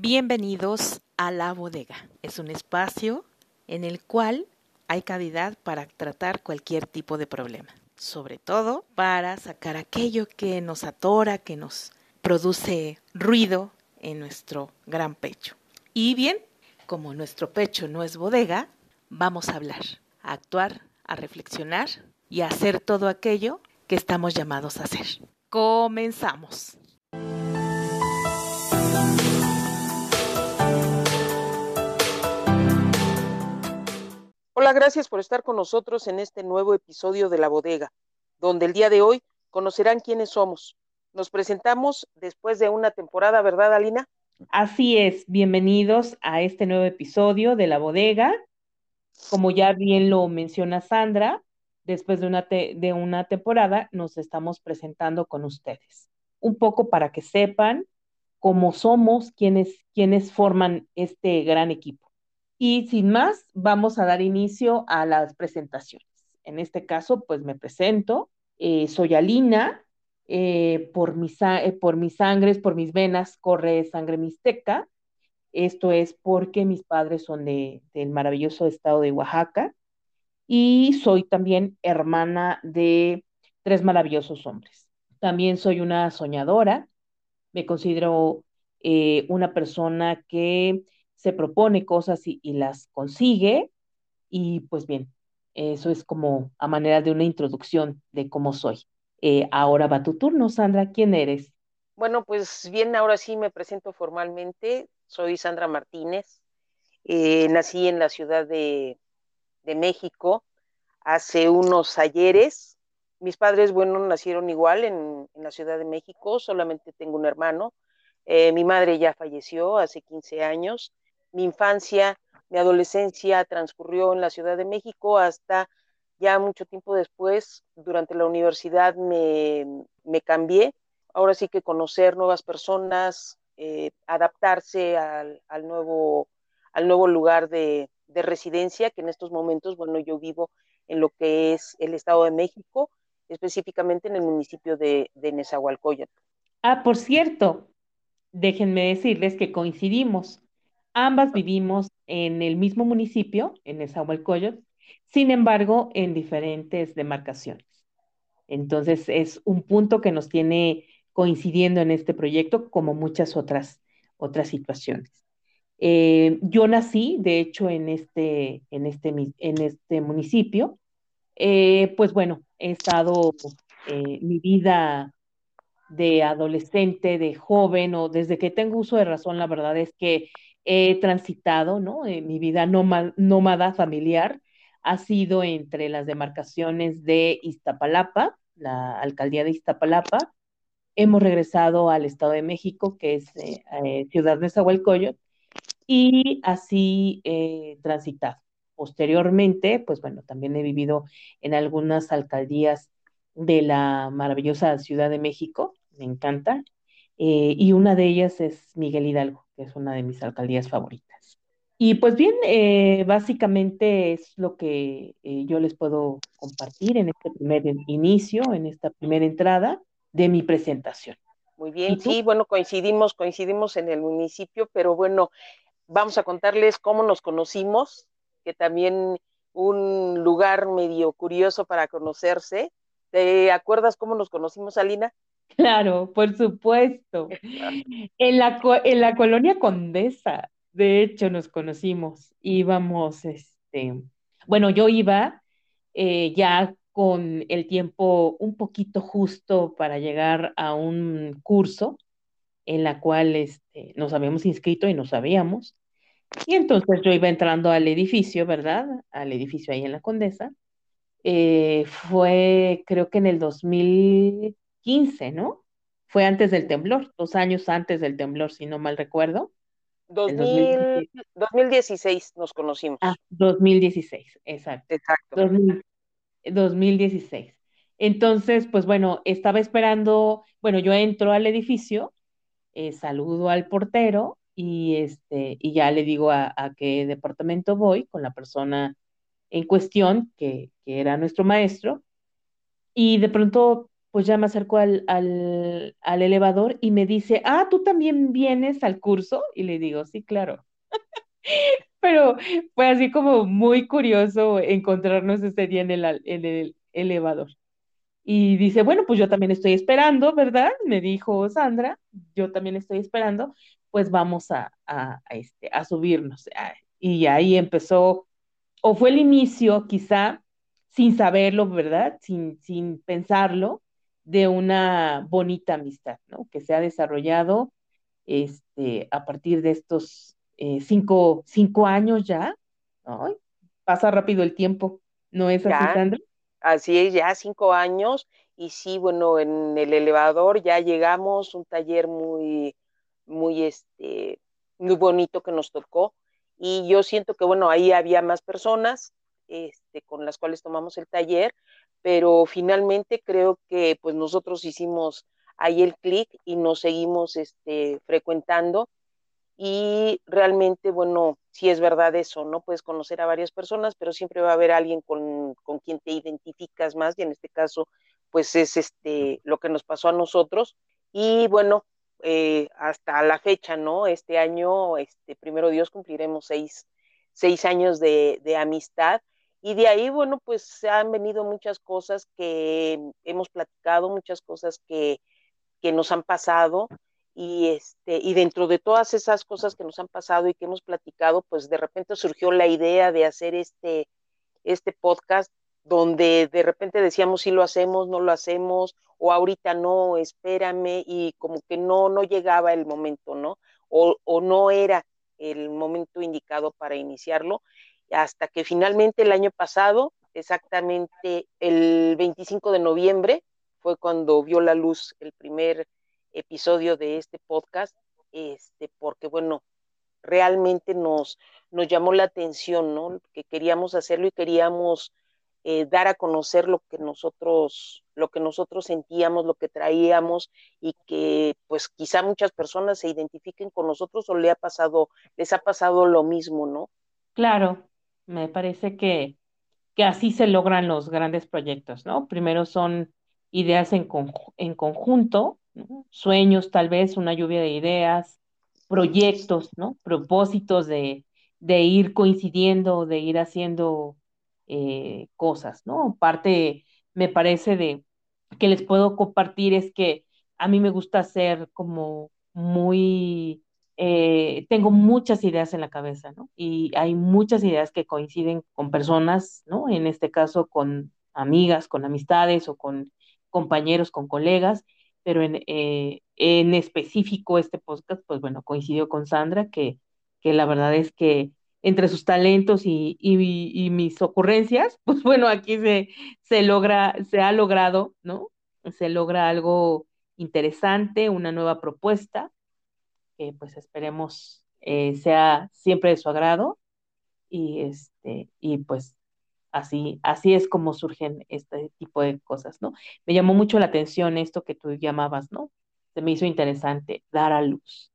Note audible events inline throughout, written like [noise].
Bienvenidos a La Bodega. Es un espacio en el cual hay cavidad para tratar cualquier tipo de problema, sobre todo para sacar aquello que nos atora, que nos produce ruido en nuestro gran pecho. Y bien, como nuestro pecho no es bodega, vamos a hablar, a actuar, a reflexionar y a hacer todo aquello que estamos llamados a hacer. Comenzamos. Hola, gracias por estar con nosotros en este nuevo episodio de La Bodega, donde el día de hoy conocerán quiénes somos. Nos presentamos después de una temporada, ¿verdad, Alina? Así es, bienvenidos a este nuevo episodio de La Bodega. Como ya bien lo menciona Sandra, después de una, de una temporada nos estamos presentando con ustedes. Un poco para que sepan cómo somos, quiénes, quiénes forman este gran equipo. Y sin más, vamos a dar inicio a las presentaciones. En este caso, pues me presento. Eh, soy Alina. Eh, por, mis, eh, por mis sangres, por mis venas, corre sangre mixteca. Esto es porque mis padres son de, del maravilloso estado de Oaxaca. Y soy también hermana de tres maravillosos hombres. También soy una soñadora. Me considero una persona que se propone cosas y, las consigue. Y pues bien, eso es como a manera de una introducción de cómo soy. Eh, ahora va tu turno, Sandra. ¿Quién eres? Bueno, pues bien, ahora sí me presento formalmente. Soy Sandra Martínez. Eh, nací en la Ciudad de, México hace unos ayeres. Mis padres, bueno, nacieron igual en, la Ciudad de México, solamente tengo un hermano. Eh, mi madre ya falleció hace 15 años mi infancia, mi adolescencia transcurrió en la Ciudad de México hasta ya mucho tiempo después, durante la universidad me, cambié. Ahora sí que conocer nuevas personas, eh, adaptarse al, nuevo, al nuevo lugar de, residencia, que en estos momentos, bueno, yo vivo en lo que es el Estado de México, específicamente en el municipio de, de Nezahualcóyotl. Ah, por cierto, déjenme decirles que coincidimos. Ambas vivimos en el mismo municipio, en Nezahualcóyotl, sin embargo, en diferentes demarcaciones. Entonces, es un punto que nos tiene coincidiendo en este proyecto, como muchas otras, otras situaciones. Eh, yo nací, de hecho, en este, en este, en este municipio. Eh, pues bueno, he estado eh, mi vida de adolescente, de joven, o desde que tengo uso de razón, la verdad es que he transitado, ¿no? En mi vida nómada familiar ha sido entre las demarcaciones de Iztapalapa, la alcaldía de Iztapalapa. Hemos regresado al Estado de México, que es eh, eh, Ciudad de Zahualcoyot, y así he transitado. Posteriormente, pues bueno, también he vivido en algunas alcaldías de la maravillosa Ciudad de México, me encanta, eh, y una de ellas es Miguel Hidalgo que es una de mis alcaldías favoritas. Y pues bien, eh, básicamente es lo que eh, yo les puedo compartir en este primer inicio, en esta primera entrada de mi presentación. Muy bien, sí, bueno, coincidimos, coincidimos en el municipio, pero bueno, vamos a contarles cómo nos conocimos, que también un lugar medio curioso para conocerse. ¿Te acuerdas cómo nos conocimos, Alina? Claro, por supuesto. En la, en la colonia Condesa, de hecho, nos conocimos. Íbamos, este, bueno, yo iba eh, ya con el tiempo un poquito justo para llegar a un curso en la cual este, nos habíamos inscrito y no sabíamos. Y entonces yo iba entrando al edificio, ¿verdad? Al edificio ahí en la Condesa. Eh, fue, creo que en el 2000 15, ¿no? Fue antes del temblor, dos años antes del temblor, si no mal recuerdo. 2016 nos conocimos. Ah, 2016, exacto. Exacto. 2016. Entonces, pues bueno, estaba esperando, bueno, yo entro al edificio, eh, saludo al portero y, este, y ya le digo a, qué departamento voy con la persona en cuestión, que, que era nuestro maestro, y de pronto pues ya me acerco al, al, al elevador y me dice, ah, ¿tú también vienes al curso? Y le digo, sí, claro. [laughs] Pero fue así como muy curioso encontrarnos ese día en el, en el elevador. Y dice, bueno, pues yo también estoy esperando, ¿verdad? Me dijo Sandra, yo también estoy esperando, pues vamos a, a, este, a subirnos. Y ahí empezó, o fue el inicio quizá, sin saberlo, ¿verdad? Sin, sin pensarlo, de una bonita amistad, ¿no? Que se ha desarrollado este, a partir de estos eh, cinco, cinco, años ya. Ay, pasa rápido el tiempo, ¿no es así, Sandra? Así es, ya cinco años. Y sí, bueno, en el elevador ya llegamos, un taller muy, muy, este, muy bonito que nos tocó. Y yo siento que, bueno, ahí había más personas este, con las cuales tomamos el taller, pero finalmente creo que pues nosotros hicimos ahí el clic y nos seguimos este, frecuentando y realmente, bueno, sí es verdad eso, ¿no? Puedes conocer a varias personas, pero siempre va a haber alguien con, con quien te identificas más y en este caso, pues es este, lo que nos pasó a nosotros. Y bueno, eh, hasta la fecha, ¿no? Este año, este, primero Dios, cumpliremos seis, seis años de, de amistad y de ahí, bueno, pues se han venido muchas cosas que hemos platicado, muchas cosas que, que nos han pasado. Y, este, y dentro de todas esas cosas que nos han pasado y que hemos platicado, pues de repente surgió la idea de hacer este, este podcast donde de repente decíamos si lo hacemos, no lo hacemos, o ahorita no, espérame, y como que no, no llegaba el momento, ¿no? O, o no era el momento indicado para iniciarlo hasta que finalmente el año pasado, exactamente el 25 de noviembre, fue cuando vio la luz el primer episodio de este podcast, este, porque bueno, realmente nos, nos llamó la atención, ¿no? Que queríamos hacerlo y queríamos eh, dar a conocer lo que nosotros, lo que nosotros sentíamos, lo que traíamos y que pues quizá muchas personas se identifiquen con nosotros o le ha pasado, les ha pasado lo mismo, ¿no? Claro, me parece que, que así se logran los grandes proyectos, ¿no? Primero son ideas en, en conjunto, sueños tal vez, una lluvia de ideas, proyectos, ¿no? Propósitos de, de ir coincidiendo, de ir haciendo eh, cosas, ¿no? Parte, me parece, de que les puedo compartir es que a mí me gusta ser como muy eh, tengo muchas ideas en la cabeza, ¿no? Y hay muchas ideas que coinciden con personas, ¿no? En este caso con amigas, con amistades o con compañeros, con colegas, pero en, eh, en específico este podcast, pues bueno, coincidió con Sandra, que, que la verdad es que entre sus talentos y, y, y mis ocurrencias, [laughs] pues bueno, aquí se, se logra, se ha logrado, ¿no? Se logra algo interesante, una nueva propuesta, que pues esperemos eh, sea siempre de su agrado y este y pues así así es como surgen este tipo de cosas, ¿no? Me llamó mucho la atención esto que tú llamabas, ¿no? Se me hizo interesante dar a luz.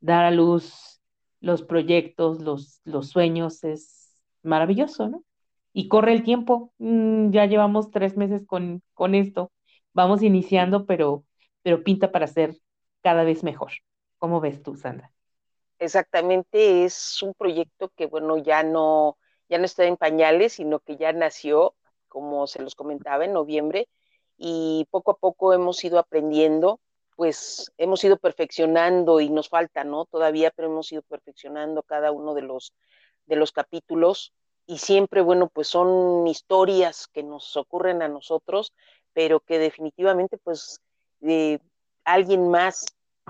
Dar a luz los proyectos, los, los sueños es maravilloso, ¿no? Y corre el tiempo, mm, ya llevamos tres meses con, con esto, vamos iniciando, pero, pero pinta para ser cada vez mejor. ¿Cómo ves tú, Sandra? Exactamente, es un proyecto que, bueno, ya no, ya no está en pañales, sino que ya nació, como se los comentaba, en noviembre, y poco a poco hemos ido aprendiendo, pues hemos ido perfeccionando y nos falta, ¿no? Todavía, pero hemos ido perfeccionando cada uno de los, de los capítulos y siempre, bueno, pues son historias que nos ocurren a nosotros, pero que definitivamente, pues, eh, alguien más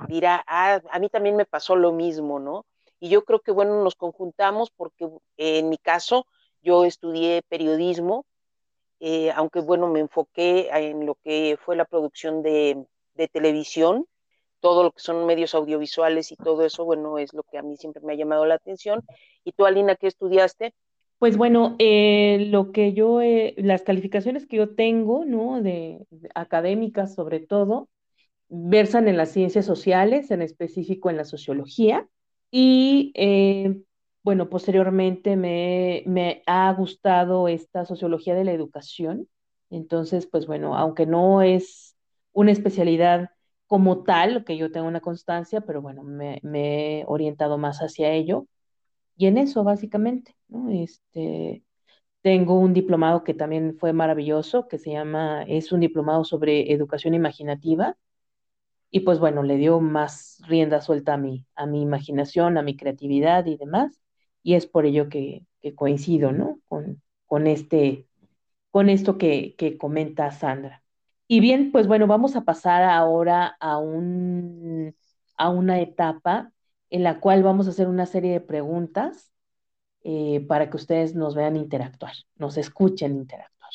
dirá, ah, a mí también me pasó lo mismo, ¿no? Y yo creo que, bueno, nos conjuntamos porque en mi caso yo estudié periodismo, eh, aunque, bueno, me enfoqué en lo que fue la producción de, de, televisión, todo lo que son medios audiovisuales y todo eso, bueno, es lo que a mí siempre me ha llamado la atención. ¿Y tú, Alina, qué estudiaste? Pues bueno, eh, lo que yo, eh, las calificaciones que yo tengo, ¿no? De, de académicas sobre todo, versan en las ciencias sociales, en específico en la sociología. Y eh, bueno, posteriormente me, me, ha gustado esta sociología de la educación. Entonces, pues bueno, aunque no es una especialidad como tal, que yo tengo una constancia, pero bueno, me, me he orientado más hacia ello. Y en eso, básicamente, ¿no? Este, tengo un diplomado que también fue maravilloso, que se llama, es un diplomado sobre educación imaginativa. Y pues bueno, le dio más rienda suelta a mi, a mi imaginación, a mi creatividad y demás. Y es por ello que, que coincido, ¿no? Con, con, este, con esto que, que comenta Sandra. Y bien, pues bueno, vamos a pasar ahora a, un, a una etapa en la cual vamos a hacer una serie de preguntas eh, para que ustedes nos vean interactuar, nos escuchen interactuar.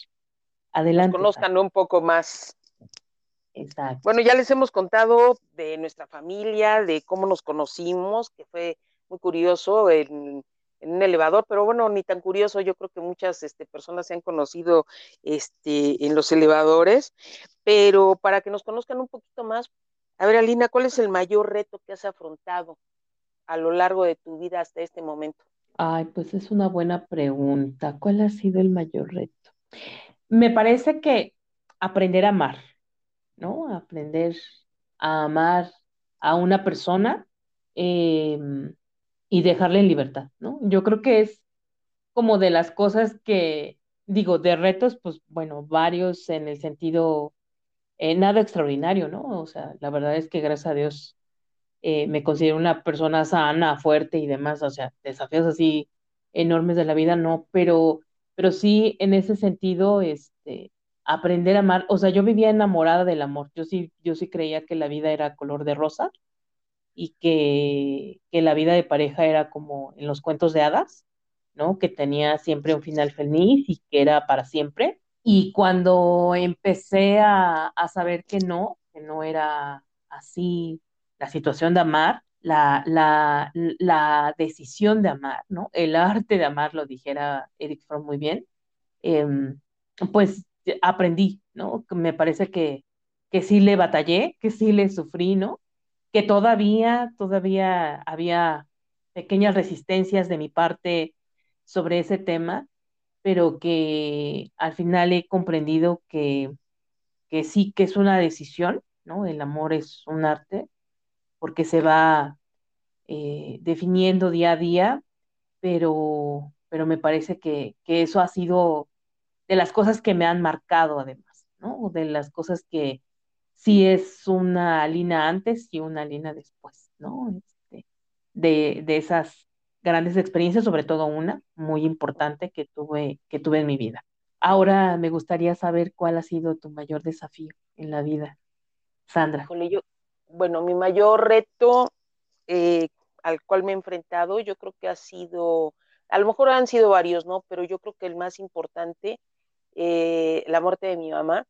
Adelante. Nos conozcan un poco más. Exacto. Bueno, ya les hemos contado de nuestra familia, de cómo nos conocimos, que fue muy curioso en, en un elevador, pero bueno, ni tan curioso, yo creo que muchas este, personas se han conocido este, en los elevadores, pero para que nos conozcan un poquito más, a ver, Alina, ¿cuál es el mayor reto que has afrontado a lo largo de tu vida hasta este momento? Ay, pues es una buena pregunta. ¿Cuál ha sido el mayor reto? Me parece que aprender a amar, ¿no? Aprender a amar a una persona eh, y dejarla en libertad, ¿no? Yo creo que es como de las cosas que, digo, de retos, pues bueno, varios en el sentido, eh, nada extraordinario, ¿no? O sea, la verdad es que gracias a Dios eh, me considero una persona sana, fuerte y demás, o sea, desafíos así enormes de la vida, no, pero, pero sí en ese sentido, este, aprender a amar, o sea, yo vivía enamorada del amor, yo sí, yo sí creía que la vida era color de rosa y que, que la vida de pareja era como en los cuentos de hadas, ¿no? Que tenía siempre un final feliz y que era para siempre. Y cuando empecé a, a saber que no, que no era así la situación de amar, la, la, la, decisión de amar, ¿no? El arte de amar, lo dijera Eric Fromm muy bien, eh, pues aprendí, ¿no? Me parece que, que sí le batallé, que sí le sufrí, ¿no? Que todavía, todavía había pequeñas resistencias de mi parte sobre ese tema, pero que al final he comprendido que, que sí que es una decisión, ¿no? El amor es un arte porque se va eh, definiendo día a día, pero, pero me parece que, que, eso ha sido de las cosas que me han marcado además, ¿no? De las cosas que sí es una línea antes y una línea después, ¿no? Este, de, de esas grandes experiencias, sobre todo una muy importante que tuve, que tuve en mi vida. Ahora me gustaría saber cuál ha sido tu mayor desafío en la vida, Sandra. Bueno, mi mayor reto eh, al cual me he enfrentado, yo creo que ha sido, a lo mejor han sido varios, ¿no? Pero yo creo que el más importante, eh, la muerte de mi mamá,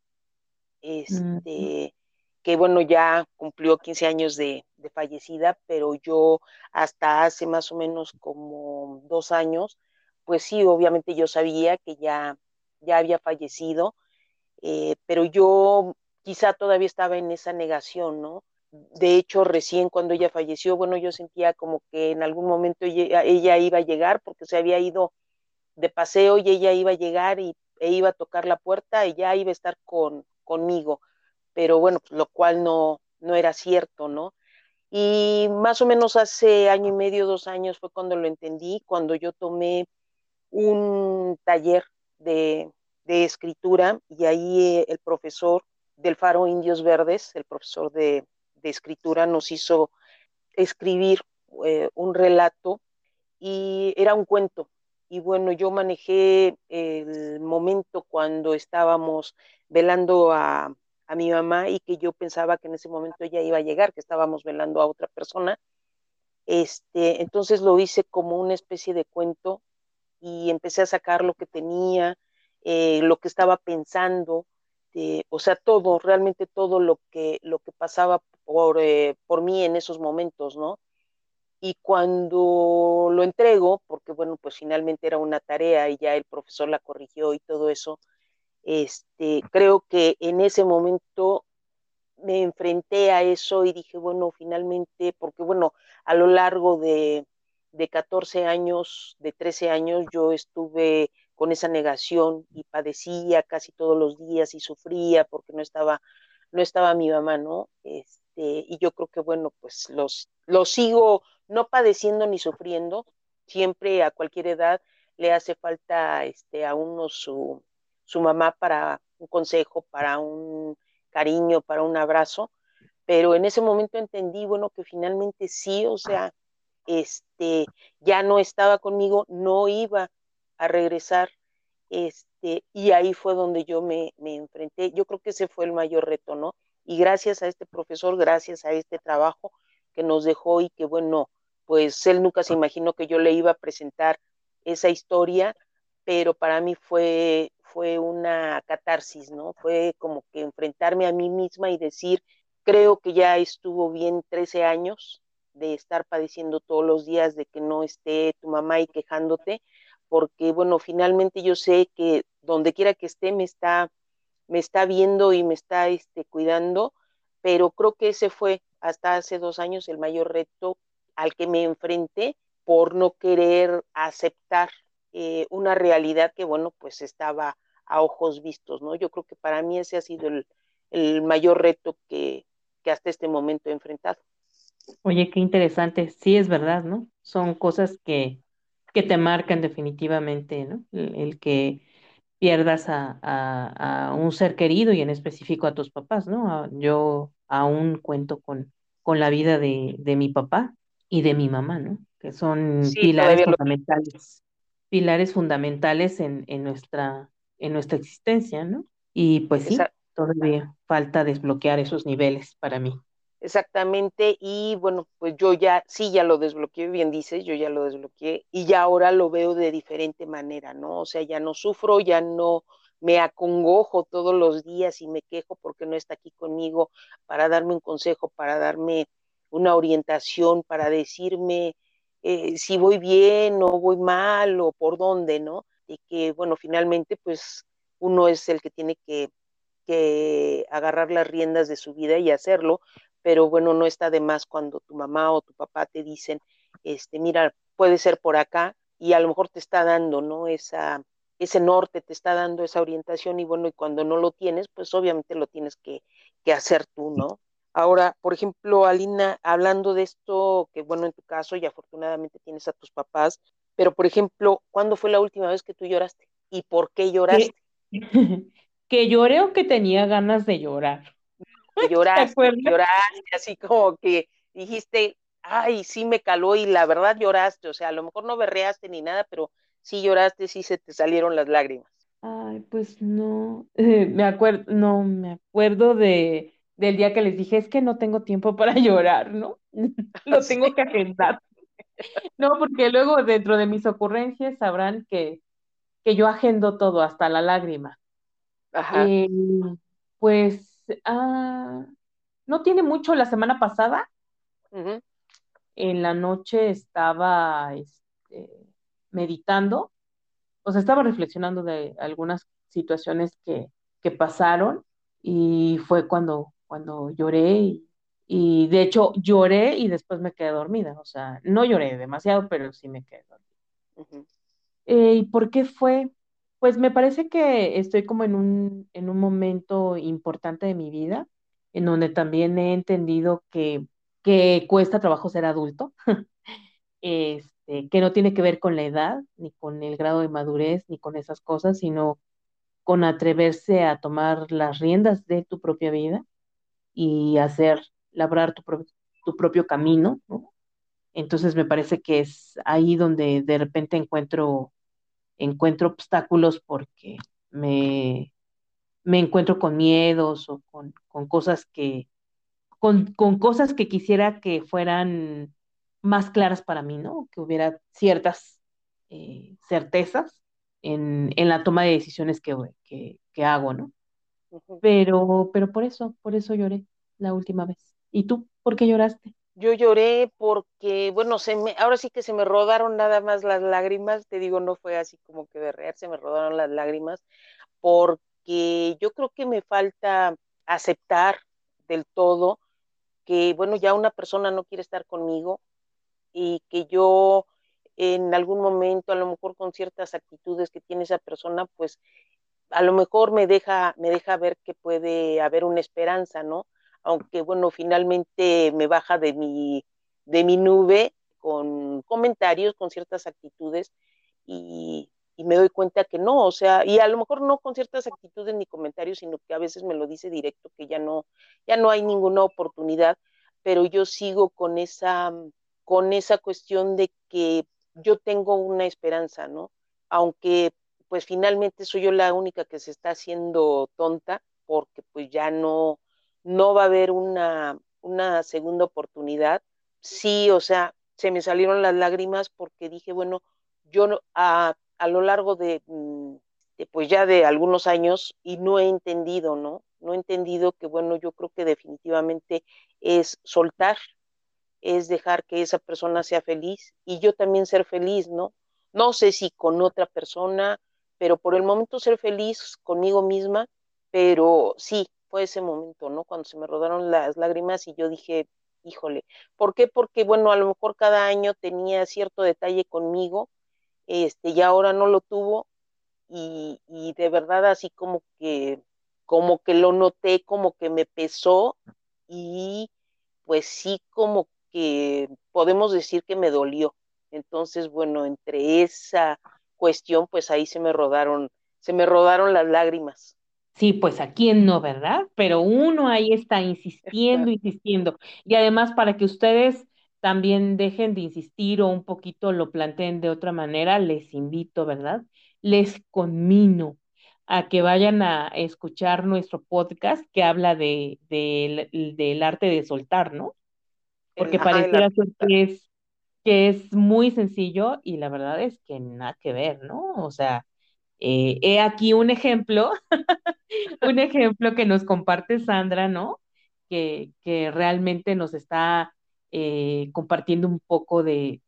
este, mm. que bueno, ya cumplió 15 años de, de, fallecida, pero yo hasta hace más o menos como dos años, pues sí, obviamente yo sabía que ya, ya había fallecido, eh, pero yo quizá todavía estaba en esa negación, ¿no? de hecho, recién cuando ella falleció, bueno, yo sentía como que en algún momento ella, ella, iba a llegar porque se había ido de paseo y ella iba a llegar y, e iba a tocar la puerta y ya iba a estar con, conmigo. Pero bueno, pues, lo cual no, no era cierto, ¿no? Y más o menos hace año y medio, dos años fue cuando lo entendí, cuando yo tomé un taller de, de escritura y ahí eh, el profesor del Faro Indios Verdes, el profesor de, de escritura nos hizo escribir eh, un relato y era un cuento. Y bueno, yo manejé el momento cuando estábamos velando a, a mi mamá y que yo pensaba que en ese momento ella iba a llegar, que estábamos velando a otra persona. Este, entonces lo hice como una especie de cuento y empecé a sacar lo que tenía, eh, lo que estaba pensando, eh, o sea, todo, realmente todo lo que, lo que pasaba por, eh, por mí en esos momentos, ¿no? Y cuando lo entrego, porque bueno, pues finalmente era una tarea y ya el profesor la corrigió y todo eso, este, creo que en ese momento me enfrenté a eso y dije, bueno, finalmente, porque bueno, a lo largo de, de 14 años, de 13 años, yo estuve con esa negación y padecía casi todos los días y sufría porque no estaba no estaba mi mamá, ¿no? Este, y yo creo que, bueno, pues los, los sigo no padeciendo ni sufriendo, siempre a cualquier edad le hace falta este, a uno su, su mamá para un consejo, para un cariño, para un abrazo, pero en ese momento entendí, bueno, que finalmente sí, o sea, este, ya no estaba conmigo, no iba a regresar, este, y ahí fue donde yo me, me enfrenté. Yo creo que ese fue el mayor reto, ¿no? Y gracias a este profesor, gracias a este trabajo que nos dejó y que, bueno, pues él nunca se imaginó que yo le iba a presentar esa historia, pero para mí fue, fue una catarsis, ¿no? Fue como que enfrentarme a mí misma y decir, creo que ya estuvo bien 13 años de estar padeciendo todos los días de que no esté tu mamá y quejándote, porque bueno, finalmente yo sé que donde quiera que esté me está me está viendo y me está este, cuidando, pero creo que ese fue hasta hace dos años el mayor reto al que me enfrenté por no querer aceptar eh, una realidad que, bueno, pues estaba a ojos vistos, ¿no? Yo creo que para mí ese ha sido el, el mayor reto que, que hasta este momento he enfrentado. Oye, qué interesante. Sí, es verdad, ¿no? Son cosas que, que te marcan definitivamente, ¿no? El, que pierdas a, a, a, un ser querido y en específico a tus papás, ¿no? Yo aún cuento con, con la vida de, de mi papá y de mi mamá, ¿no? Que son Sí, pilares lo fundamentales, pilares fundamentales en, en nuestra, en nuestra existencia, ¿no? Y pues sí, todavía falta desbloquear esos niveles para mí. exactamente, y bueno, pues yo ya, sí, ya lo desbloqueé, bien dices, yo ya lo desbloqueé, y ya ahora lo veo de diferente manera, ¿no? O sea, ya no sufro, ya no me acongojo todos los días y me quejo porque no está aquí conmigo para darme un consejo, para darme una orientación, para decirme eh, si voy bien o voy mal o por dónde, ¿no? Y que, bueno, finalmente, pues uno es el que tiene que, que agarrar las riendas de su vida y hacerlo, pero bueno, no está de más cuando tu mamá o tu papá te dicen, este, mira, puede ser por acá y a lo mejor te está dando, ¿no? Esa, ese norte, te está dando esa orientación y bueno, y cuando no lo tienes, pues obviamente lo tienes que, que hacer tú, ¿no? Ahora, por ejemplo, Alina, hablando de esto, que bueno, en tu caso y afortunadamente tienes a tus papás, pero por ejemplo, ¿cuándo fue la última vez que tú lloraste? ¿Y por qué lloraste? [laughs] que lloré o que tenía ganas de llorar. Que [laughs] ¿Te lloraste, lloraste, así como que dijiste, ay, sí me caló y la verdad lloraste, o sea, a lo mejor no berreaste ni nada, pero sí lloraste, sí se te salieron las lágrimas. Ay, pues no, eh, [laughs] me acuerdo, no, me acuerdo de, del día que les dije, es que no tengo tiempo para [laughs] llorar, ¿no? [laughs] Lo tengo que agendar. No, porque luego dentro de mis ocurrencias sabrán que, que yo agendo todo, hasta la lágrima. ajá, Eh, pues, ah, no tiene mucho, la semana pasada, en la noche estaba este, meditando, o sea, estaba reflexionando de algunas situaciones que, que pasaron y fue cuando, cuando lloré y, y de hecho lloré y después me quedé dormida, o sea, no lloré demasiado, pero sí me quedé dormida. ujú, Eh, ¿y por qué fue? Pues me parece que estoy como en un, en un momento importante de mi vida, en donde también he entendido que, que cuesta trabajo ser adulto, [laughs] este, que no tiene que ver con la edad, ni con el grado de madurez, ni con esas cosas, sino con atreverse a tomar las riendas de tu propia vida y hacer, labrar tu, pro- tu propio camino, ¿no? Entonces me parece que es ahí donde de repente encuentro encuentro obstáculos porque me, me encuentro con miedos o con, con cosas que, con, con cosas que quisiera que fueran más claras para mí, ¿no? Que hubiera ciertas eh, certezas en, en la toma de decisiones que, que, que hago, ¿no? Pero, pero por eso, por eso lloré la última vez. ¿Y tú? ¿Por qué lloraste? Yo lloré porque, bueno, se me, ahora sí que se me rodaron nada más las lágrimas, te digo, no fue así como que berrear, se me rodaron las lágrimas, porque yo creo que me falta aceptar del todo que, bueno, ya una persona no quiere estar conmigo y que yo en algún momento, a lo mejor con ciertas actitudes que tiene esa persona, pues a lo mejor me deja, me deja ver que puede haber una esperanza, ¿no? Aunque bueno, finalmente me baja de mi, de mi nube con comentarios, con ciertas actitudes y, y me doy cuenta que no, o sea, y a lo mejor no con ciertas actitudes ni comentarios, sino que a veces me lo dice directo que ya no, ya no hay ninguna oportunidad, pero yo sigo con esa, con esa cuestión de que yo tengo una esperanza, ¿no? Aunque pues finalmente soy yo la única que se está haciendo tonta, porque pues ya no, no va a haber una, una segunda oportunidad. Sí, o sea, se me salieron las lágrimas porque dije, bueno, yo a, a lo largo de, mm, de, pues ya de algunos años y no he entendido, ¿no? No he entendido que, bueno, yo creo que definitivamente es soltar, es dejar que esa persona sea feliz y yo también ser feliz, ¿no? No sé si con otra persona, pero por el momento ser feliz conmigo misma, pero sí, fue ese momento, ¿no? Cuando se me rodaron las lágrimas y yo dije, híjole, ¿por qué? Porque, bueno, a lo mejor cada año tenía cierto detalle conmigo, este, y ahora no lo tuvo, y, y de verdad así como que, como que lo noté, como que me pesó, y pues sí, como que podemos decir que me dolió. Entonces, bueno, entre esa cuestión, pues ahí se me rodaron, se me rodaron las lágrimas. Sí, pues a quién no, ¿verdad? Pero uno ahí está insistiendo, insistiendo. Y además para que ustedes también dejen de insistir o un poquito lo planteen de otra manera, les invito, ¿verdad? Les conmino a que vayan a escuchar nuestro podcast que habla de, de, del arte de soltar, ¿no? Porque pareciera ser que es que es muy sencillo y la verdad es que nada que ver, ¿no? O sea, eh, he aquí un ejemplo, [laughs] un ejemplo que nos comparte Sandra, ¿no? Que, que realmente nos está eh, compartiendo un poco de,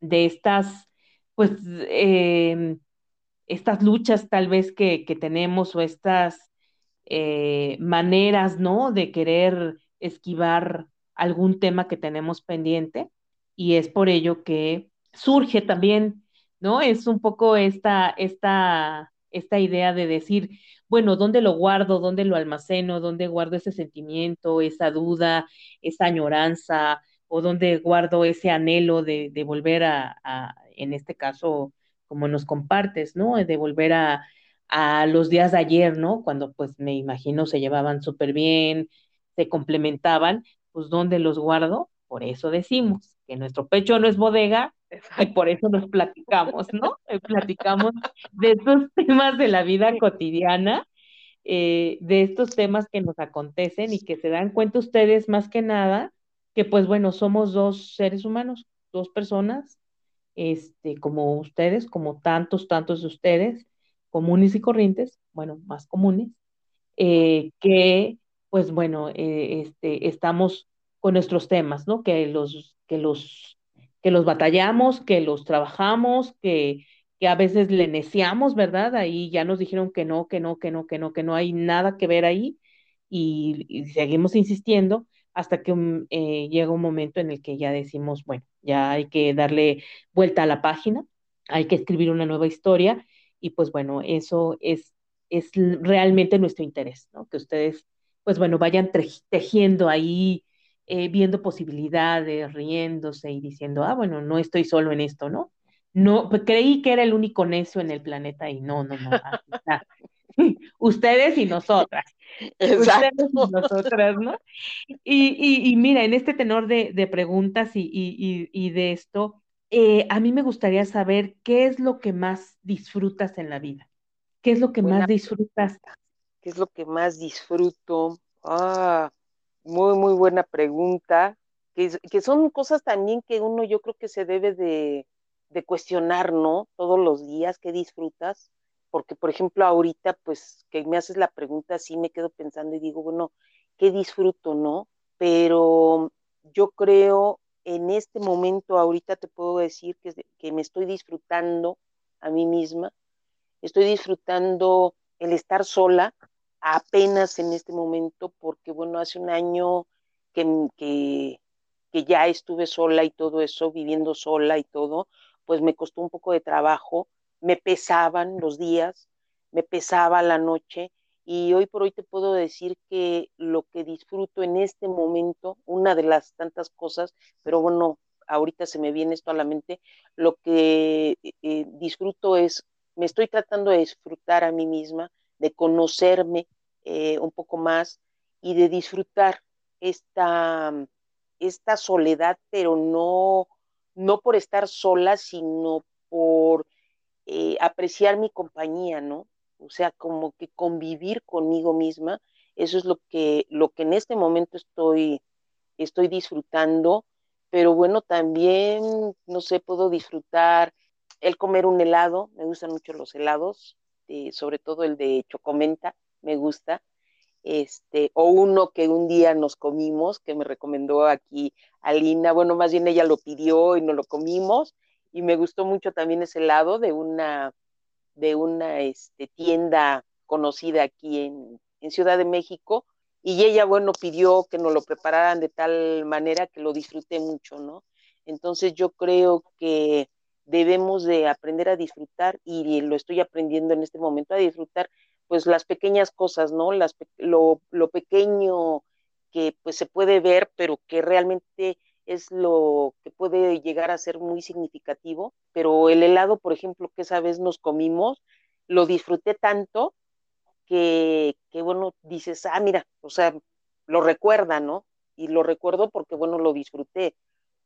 de estas, pues, eh, estas luchas tal vez que, que tenemos o estas eh, maneras, ¿no? De querer esquivar algún tema que tenemos pendiente y es por ello que surge también, ¿no? Es un poco esta, esta, esta idea de decir, bueno, ¿dónde lo guardo? ¿Dónde lo almaceno? ¿Dónde guardo ese sentimiento, esa duda, esa añoranza? ¿O dónde guardo ese anhelo de, de volver a, en este caso, como nos compartes, ¿no? De volver a, a los días de ayer, ¿no? Cuando pues me imagino se llevaban súper bien, se complementaban, pues ¿dónde los guardo? Por eso decimos que nuestro pecho no es bodega [laughs] y por eso nos platicamos, ¿no? Eh, platicamos de estos [laughs] temas de la vida cotidiana, eh, de estos temas que nos acontecen y que se dan cuenta ustedes más que nada que pues bueno, somos dos seres humanos, dos personas, este, como ustedes, como tantos, tantos de ustedes, comunes y corrientes, bueno, más comunes, eh, que pues bueno, eh, este, estamos con nuestros temas, ¿no? Que los que los, que los batallamos, que los trabajamos, que, que a veces le neciamos, ¿verdad? Ahí ya nos dijeron que no, que no, que no, que no, que no hay nada que ver ahí y, seguimos insistiendo hasta que eh, llega un momento en el que ya decimos, bueno, ya hay que darle vuelta a la página, hay que escribir una nueva historia y pues bueno, eso es, es realmente nuestro interés, ¿no? Que ustedes, pues bueno, vayan tejiendo ahí eh, viendo posibilidades, riéndose y diciendo, ah, bueno, no estoy solo en esto, ¿no? No, pues creí que era el único necio en el planeta y no, no, no. [laughs] Ustedes y nosotras. [laughs] Exacto. Ustedes y nosotras, ¿no? Y, y, y, mira, en este tenor de, de preguntas y, y, y de esto, eh, a mí me gustaría saber qué es lo que más disfrutas en la vida. ¿Qué es lo que Buena más disfrutas? ¿Qué es lo que más disfruto? Ah, muy, muy buena pregunta, que, que, son cosas también que uno yo creo que se debe de, de cuestionar, ¿no? Todos los días, ¿qué disfrutas? Porque, por ejemplo, ahorita, pues, que me haces la pregunta, así me quedo pensando y digo, bueno, ¿qué disfruto, no? Pero yo creo, en este momento, ahorita te puedo decir que, que me estoy disfrutando a mí misma, estoy disfrutando el estar sola, apenas en este momento, porque bueno, hace un año que, que, que, ya estuve sola y todo eso, viviendo sola y todo, pues me costó un poco de trabajo, me pesaban los días, me pesaba la noche y hoy por hoy te puedo decir que lo que disfruto en este momento, una de las tantas cosas, pero bueno, ahorita se me viene esto a la mente, lo que eh, disfruto es, me estoy tratando de disfrutar a mí misma, de conocerme eh, un poco más y de disfrutar esta, esta soledad, pero no, no por estar sola, sino por eh, apreciar mi compañía, ¿no? o sea, como que convivir conmigo misma, eso es lo que, lo que en este momento estoy, estoy disfrutando, pero bueno, también, no sé, puedo disfrutar el comer un helado, me gustan mucho los helados, eh, sobre todo el de chocomenta, me gusta, este, o uno que un día nos comimos, que me recomendó aquí Alina, bueno, más bien ella lo pidió y nos lo comimos, y me gustó mucho también ese helado de una de una este, tienda conocida aquí en, Ciudad de México y ella, bueno, pidió que nos lo prepararan de tal manera que lo disfruté mucho, ¿no? Entonces yo creo que debemos de aprender a disfrutar y lo estoy aprendiendo en este momento a disfrutar pues las pequeñas cosas, ¿no? Las, lo, lo pequeño que pues se puede ver, pero que realmente es lo que puede llegar a ser muy significativo, pero el helado, por ejemplo, que esa vez nos comimos, lo disfruté tanto que, que, bueno, dices, ah, mira, o sea, lo recuerda, ¿no? Y lo recuerdo porque, bueno, lo disfruté.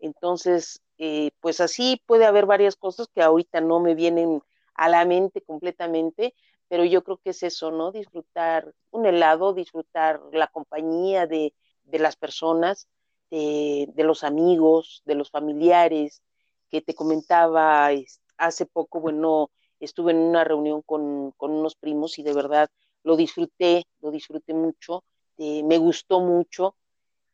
Entonces, eh, pues así puede haber varias cosas que ahorita no me vienen a la mente completamente, pero yo creo que es eso, ¿no? Disfrutar un helado, disfrutar la compañía de, de las personas, de, los amigos, de los familiares, que te comentaba hace poco, bueno, estuve en una reunión con, unos primos y de verdad lo disfruté, lo disfruté mucho, eh, me gustó mucho.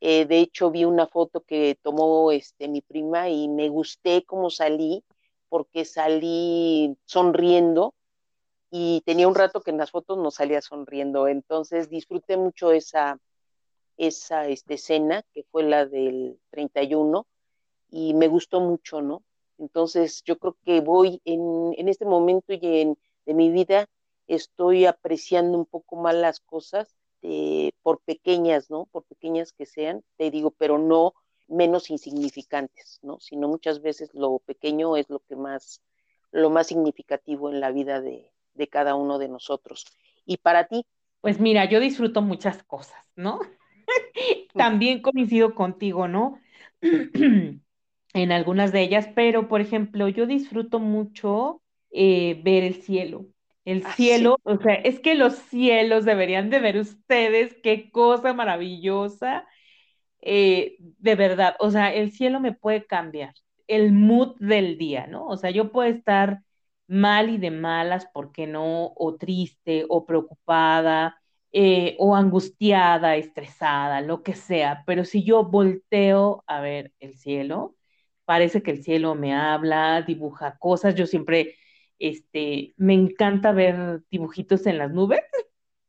Eh, de hecho, vi una foto que tomó este, mi prima y me gusté cómo salí, porque salí sonriendo y tenía un rato que en las fotos no salía sonriendo. Entonces disfruté mucho esa, esa este, escena, que fue la del 31, y me gustó mucho, ¿no? Entonces yo creo que voy en, en este momento y en, de mi vida, estoy apreciando un poco más las cosas, eh, por pequeñas, ¿no? Por pequeñas que sean, te digo, pero no menos insignificantes, ¿no? Sino muchas veces lo pequeño es lo que más, lo más significativo en la vida de, de cada uno de nosotros. ¿Y para ti? Pues mira, yo disfruto muchas cosas, ¿no? [laughs] También coincido contigo, ¿no? [clears throat] en algunas de ellas, pero por ejemplo, yo disfruto mucho eh, ver el cielo. El ah, cielo, o sea, es que los cielos deberían de ver ustedes, qué cosa maravillosa, eh, de verdad, o sea, el cielo me puede cambiar el mood del día, ¿no? O sea, yo puedo estar mal y de malas, ¿por qué no? O triste o preocupada eh, o angustiada, estresada, lo que sea, pero si yo volteo a ver el cielo, parece que el cielo me habla, dibuja cosas, yo siempre, este, me encanta ver dibujitos en las nubes,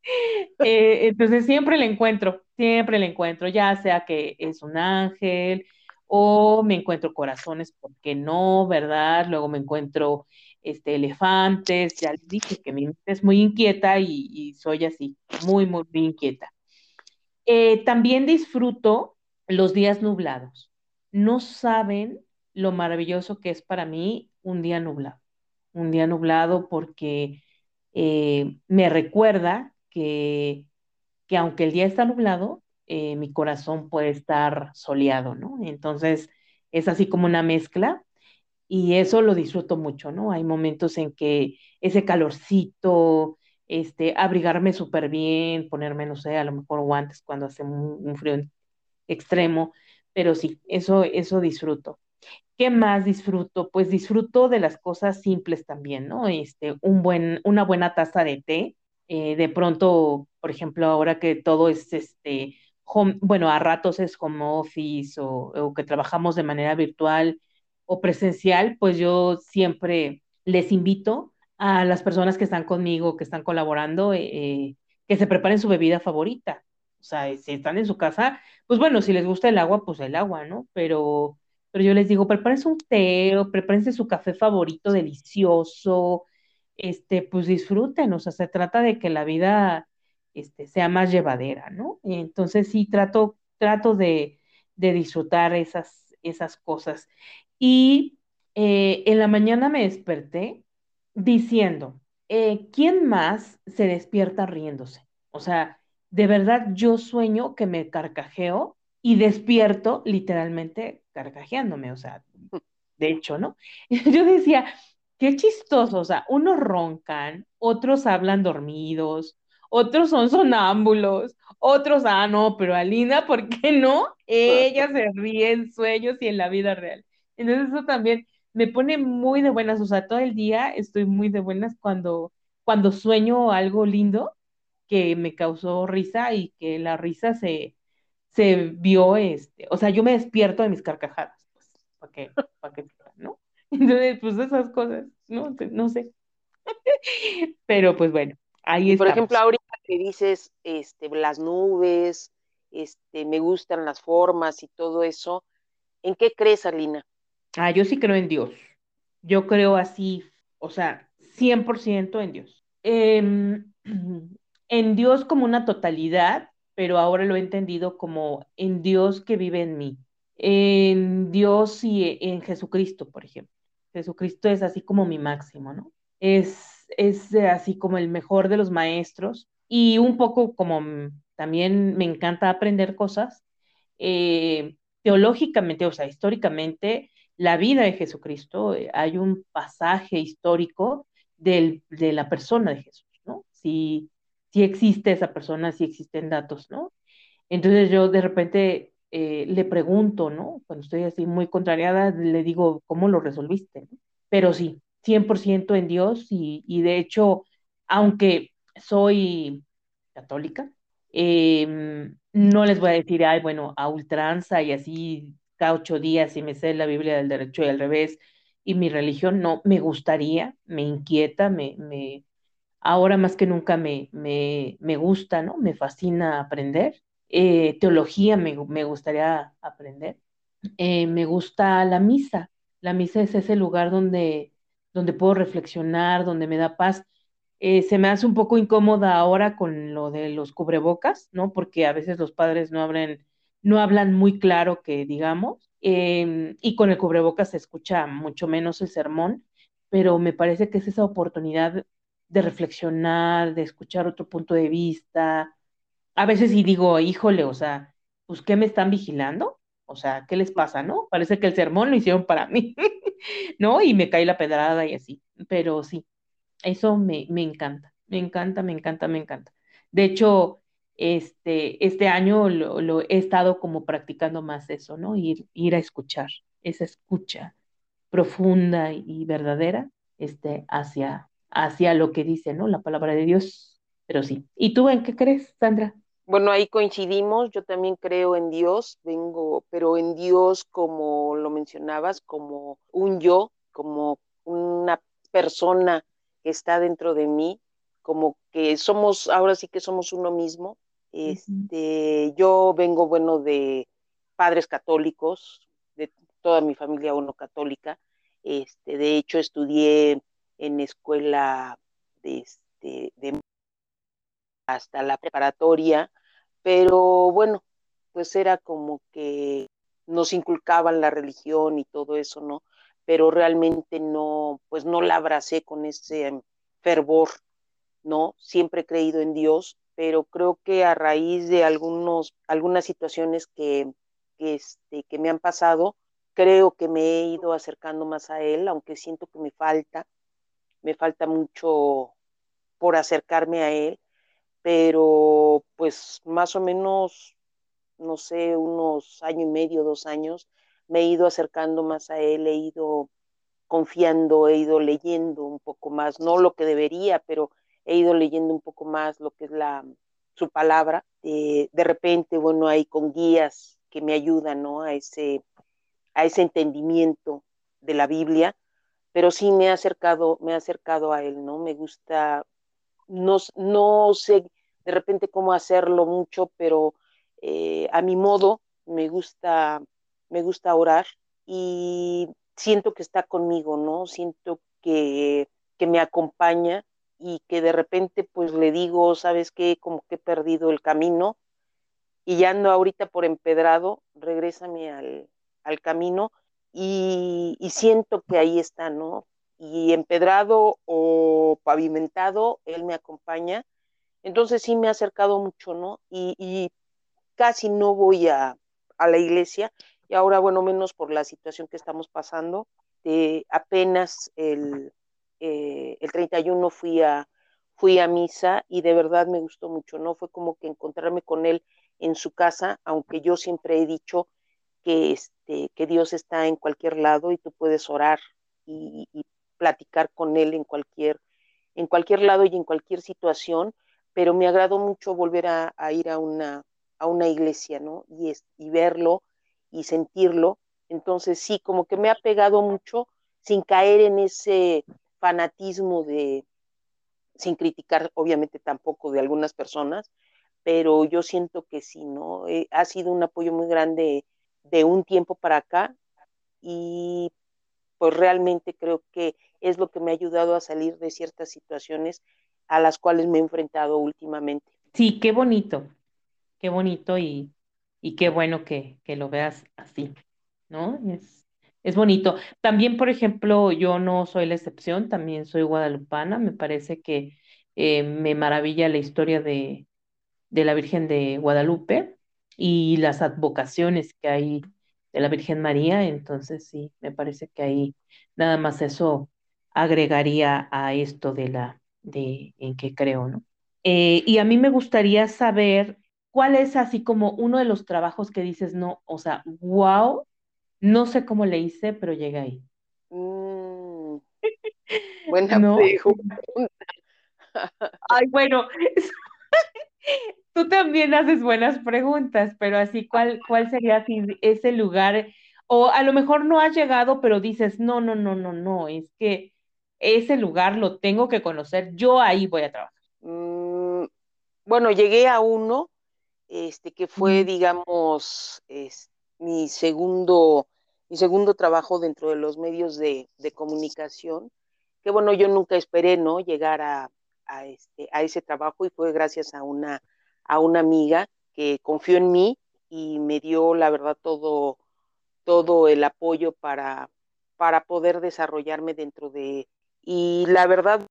[laughs] eh, entonces siempre le encuentro, siempre le encuentro, ya sea que es un ángel o me encuentro corazones, ¿por qué no? ¿Verdad? Luego me encuentro este, elefantes, ya les dije que mi mente es muy inquieta y, soy así, muy, muy, inquieta. Eh, también disfruto los días nublados. No saben lo maravilloso que es para mí un día nublado. Un día nublado porque eh, me recuerda que, que, aunque el día está nublado, eh, mi corazón puede estar soleado, ¿no? Entonces es así como una mezcla y eso lo disfruto mucho, ¿no? Hay momentos en que ese calorcito, este, abrigarme súper bien, ponerme, no sé, a lo mejor guantes cuando hace un, frío extremo, pero sí, eso, eso disfruto. ¿Qué más disfruto? Pues disfruto de las cosas simples también, ¿no? Este, un buen, una buena taza de té. Eh, de pronto, por ejemplo, ahora que todo es este, bueno, a ratos es home office o, o que trabajamos de manera virtual, o presencial, pues yo siempre les invito a las personas que están conmigo, que están colaborando, eh, que se preparen su bebida favorita. O sea, si están en su casa, pues bueno, si les gusta el agua, pues el agua, ¿no? Pero, pero yo les digo, prepárense un té o prepárense su café favorito delicioso, este, pues disfruten, o sea, se trata de que la vida este, sea más llevadera, ¿no? Entonces sí trato, trato de, disfrutar esas, esas cosas. Y eh, en la mañana me desperté diciendo, eh, ¿quién más se despierta riéndose? O sea, de verdad yo sueño que me carcajeo y despierto literalmente carcajeándome, o sea, de hecho, ¿no? [laughs] Yo decía, qué chistoso, o sea, unos roncan, otros hablan dormidos, otros son sonámbulos, otros, ah, no, pero Alina, ¿por qué no? [laughs] Ella se ríe en sueños y en la vida real. Entonces eso también me pone muy de buenas, o sea, todo el día estoy muy de buenas cuando, cuando sueño algo lindo que me causó risa y que la risa se, se vio, este, o sea, yo me despierto de mis carcajadas, pues, para que, ¿no? [laughs] Entonces, pues esas cosas, no, no sé. [laughs] Pero pues bueno, ahí está. Por ejemplo, ahorita que dices, este, las nubes, este, me gustan las formas y todo eso, ¿en qué crees, Alina? Ah, yo sí creo en Dios. Yo creo así, o sea, 100% en Dios. Em, [clears throat] en Dios como una totalidad, pero ahora lo he entendido como en Dios que vive en mí. En Dios y en Jesucristo, por ejemplo. Jesucristo es así como mi máximo, ¿no? Es, es así como el mejor de los maestros y un poco como también me encanta aprender cosas. Eh, teológicamente, o sea, históricamente, la vida de Jesucristo, eh, hay un pasaje histórico de la persona de Jesús, ¿no? Si, si existe esa persona, si existen datos, ¿no? Entonces yo de repente eh, le pregunto, ¿no? Cuando estoy así muy contrariada, le digo, ¿cómo lo resolviste? Pero sí, 100% en Dios y, y, de hecho, aunque soy católica, em, no les voy a decir, ay, bueno, a ultranza y así cada ocho días y me sé la Biblia del derecho y al revés y mi religión, no, me gustaría, me inquieta, me, me ahora más que nunca me, me, me gusta, ¿no? Me fascina aprender. Eh, teología me, me, gustaría aprender. Eh, me gusta la misa. La misa es ese lugar donde, donde puedo reflexionar, donde me da paz. Eh, se me hace un poco incómoda ahora con lo de los cubrebocas, ¿no? Porque a veces los padres no abren no hablan muy claro que digamos, em, y con el cubrebocas se escucha mucho menos el sermón, pero me parece que es esa oportunidad de reflexionar, de escuchar otro punto de vista. A veces y digo, híjole, o sea, pues ¿qué me están vigilando? O sea, ¿qué les pasa, no? Parece que el sermón lo hicieron para mí, [laughs] ¿no? Y me cae la pedrada y así. Pero sí, eso me, me encanta, me encanta, me encanta, me encanta. De hecho, este, este año lo, he estado como practicando más eso, ¿no? Ir, ir a escuchar, esa escucha profunda y verdadera este, hacia, hacia lo que dice, ¿no? La palabra de Dios. Pero sí. ¿Y tú en qué crees, Sandra? Bueno, ahí coincidimos, yo también creo en Dios, vengo, pero en Dios como lo mencionabas, como un yo, como una persona que está dentro de mí, como que somos, ahora sí que somos uno mismo, este, Yo vengo, bueno, de padres católicos, de toda mi familia uno católica. Este, de hecho, estudié en escuela este, de hasta la preparatoria, pero bueno, pues era como que nos inculcaban la religión y todo eso, ¿no? Pero realmente no, pues no la abracé con ese fervor, ¿no? Siempre he creído en Dios, pero creo que a raíz de algunos, algunas situaciones que, este, que me han pasado, creo que me he ido acercando más a él, aunque siento que me falta, me falta mucho por acercarme a él, pero pues más o menos, no sé, unos año y medio, dos años, me he ido acercando más a él, he ido confiando, he ido leyendo un poco más, no lo que debería, pero he ido leyendo un poco más lo que es la, su palabra. Eh, de repente, bueno, hay con guías que me ayudan, ¿no? A ese, a ese entendimiento de la Biblia, pero sí me ha acercado, me ha acercado a él, ¿no? Me gusta, no, no sé de repente cómo hacerlo mucho, pero eh, a mi modo me gusta, me gusta orar y siento que está conmigo, ¿no? Siento que que me acompaña y que de repente pues le digo, ¿sabes qué? Como que he perdido el camino y ya ando ahorita por empedrado, regrésame al, al camino y, y, siento que ahí está, ¿no? Y empedrado o pavimentado, él me acompaña. Entonces sí me ha acercado mucho, ¿no? Y, casi no voy a, a, la iglesia y ahora, bueno, menos por la situación que estamos pasando. Eh, apenas el, eh, el 31 fui a, fui a misa y de verdad me gustó mucho, ¿no? Fue como que encontrarme con él en su casa, aunque yo siempre he dicho que, este, que Dios está en cualquier lado y tú puedes orar y, platicar con Él en cualquier, en cualquier lado y en cualquier situación, pero me agradó mucho volver a, a ir a una, a una iglesia, ¿no? Y, es, y verlo y sentirlo. Entonces sí, como que me ha pegado mucho sin caer en ese fanatismo de, sin criticar obviamente tampoco de algunas personas, pero yo siento que sí, ¿no? Eh, ha sido un apoyo muy grande de un tiempo para acá y pues realmente creo que es lo que me ha ayudado a salir de ciertas situaciones a las cuales me he enfrentado últimamente. Sí, qué bonito, qué bonito y, y qué bueno que, que, lo veas así, ¿no? Es, es bonito. También, por ejemplo, yo no soy la excepción, también soy guadalupana, me parece que eh, me maravilla la historia de, de la Virgen de Guadalupe y las advocaciones que hay de la Virgen María, entonces sí, me parece que ahí nada más eso agregaría a esto de la, de en que creo, ¿no? Eh, y a mí me gustaría saber cuál es así como uno de los trabajos que dices, no, o sea, wow, no sé cómo le hice, pero llegué ahí. Mm, [laughs] buena ¿No? pregunta. Ay, bueno, [laughs] tú también haces buenas preguntas, pero así, ¿cuál, cuál sería ese lugar? O a lo mejor no has llegado, pero dices, no, no, no, no, no, es que ese lugar lo tengo que conocer, yo ahí voy a trabajar. Mm, bueno, llegué a uno, este, que fue, digamos, es, mi segundo, mi segundo trabajo dentro de los medios de, de comunicación, que bueno, yo nunca esperé, ¿no? Llegar a, a, este, a ese trabajo y fue gracias a una, a una amiga que confió en mí y me dio, la verdad, todo, todo el apoyo para, para poder desarrollarme dentro de... Y la verdad,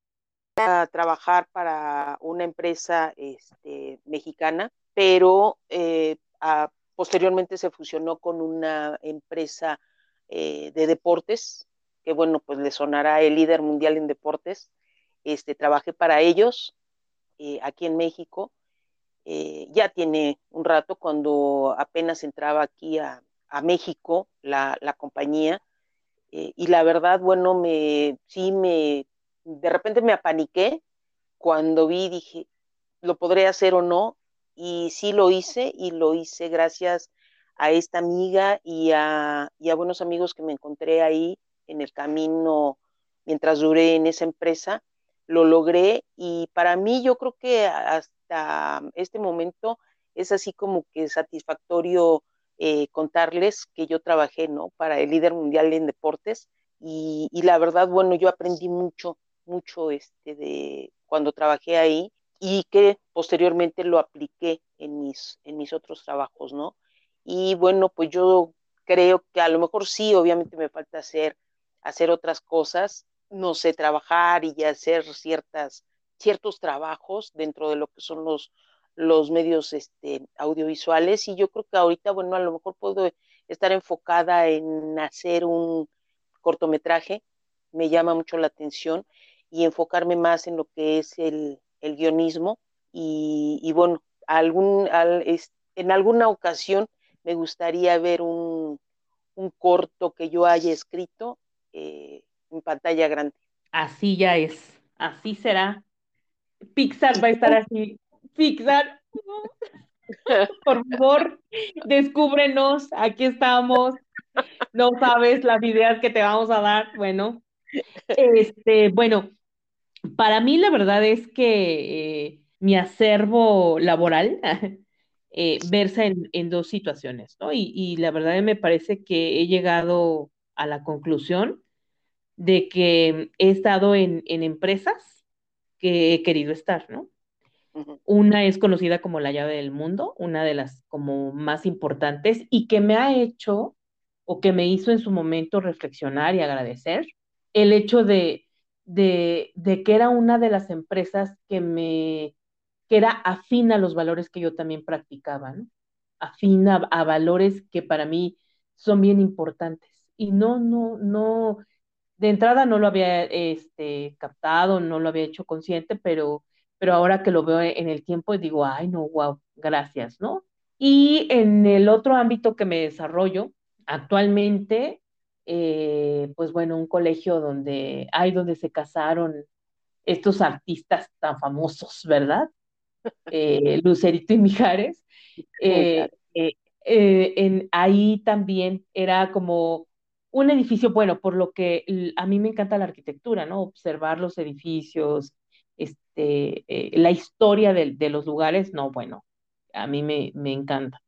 a trabajar para una empresa este, mexicana, pero eh, posteriormente se fusionó con una empresa eh, de deportes, que bueno, pues le sonará el líder mundial en deportes, este, trabajé para ellos eh, aquí en México. Eh, ya tiene un rato cuando apenas entraba aquí a, a México la, la compañía. Eh, y la verdad, bueno, me, sí me, de repente me apaniqué cuando vi, dije, ¿lo podré hacer o no? Y sí lo hice y lo hice gracias a esta amiga y a, y a buenos amigos que me encontré ahí en el camino mientras duré en esa empresa lo logré y para mí yo creo que hasta este momento es así como que satisfactorio eh, contarles que yo trabajé, ¿no? Para el líder mundial en deportes y, y, la verdad, bueno, yo aprendí mucho, mucho este de cuando trabajé ahí y que posteriormente lo apliqué en mis, en mis otros trabajos, ¿no? Y bueno, pues yo creo que a lo mejor sí, obviamente me falta hacer, hacer otras cosas, no sé, trabajar y hacer ciertas, ciertos trabajos dentro de lo que son los, los medios este, audiovisuales. Y yo creo que ahorita, bueno, a lo mejor puedo estar enfocada en hacer un cortometraje, me llama mucho la atención y enfocarme más en lo que es el, el guionismo. Y, y, bueno, algún, al, es, en alguna ocasión me gustaría ver un, un corto que yo haya escrito eh, en pantalla grande. Así ya es, así será. Pixar va a estar así. Pixar, [laughs] por favor, descúbrenos, aquí estamos. No sabes las ideas que te vamos a dar. Bueno, este, bueno, para mí la verdad es que eh, mi acervo laboral [laughs] eh, versa en, dos situaciones, ¿no? Y la verdad me parece que he llegado a la conclusión de que he estado en, en empresas que he querido estar, ¿no? Una es conocida como la llave del mundo, una de las como más importantes y que me ha hecho o que me hizo en su momento reflexionar y agradecer el hecho de, de, de que era una de las empresas que me que era afín a los valores que yo también practicaba, ¿no? Afín a, a valores que para mí son bien importantes. Y no, no, no, de entrada no lo había este, captado, no lo había hecho consciente, pero, pero ahora que lo veo en el tiempo digo, ay, no, wow, gracias, ¿no? Y en el otro ámbito que me desarrollo, actualmente, eh, pues bueno, un colegio donde hay donde se casaron estos artistas tan famosos, ¿verdad? Eh, Lucerito y Mijares. Eh, en, ahí también era como un edificio, bueno, por lo que a mí me encanta la arquitectura, ¿no? Observar los edificios, este, eh, la historia de, de, los lugares, no, bueno, a mí me, me encanta.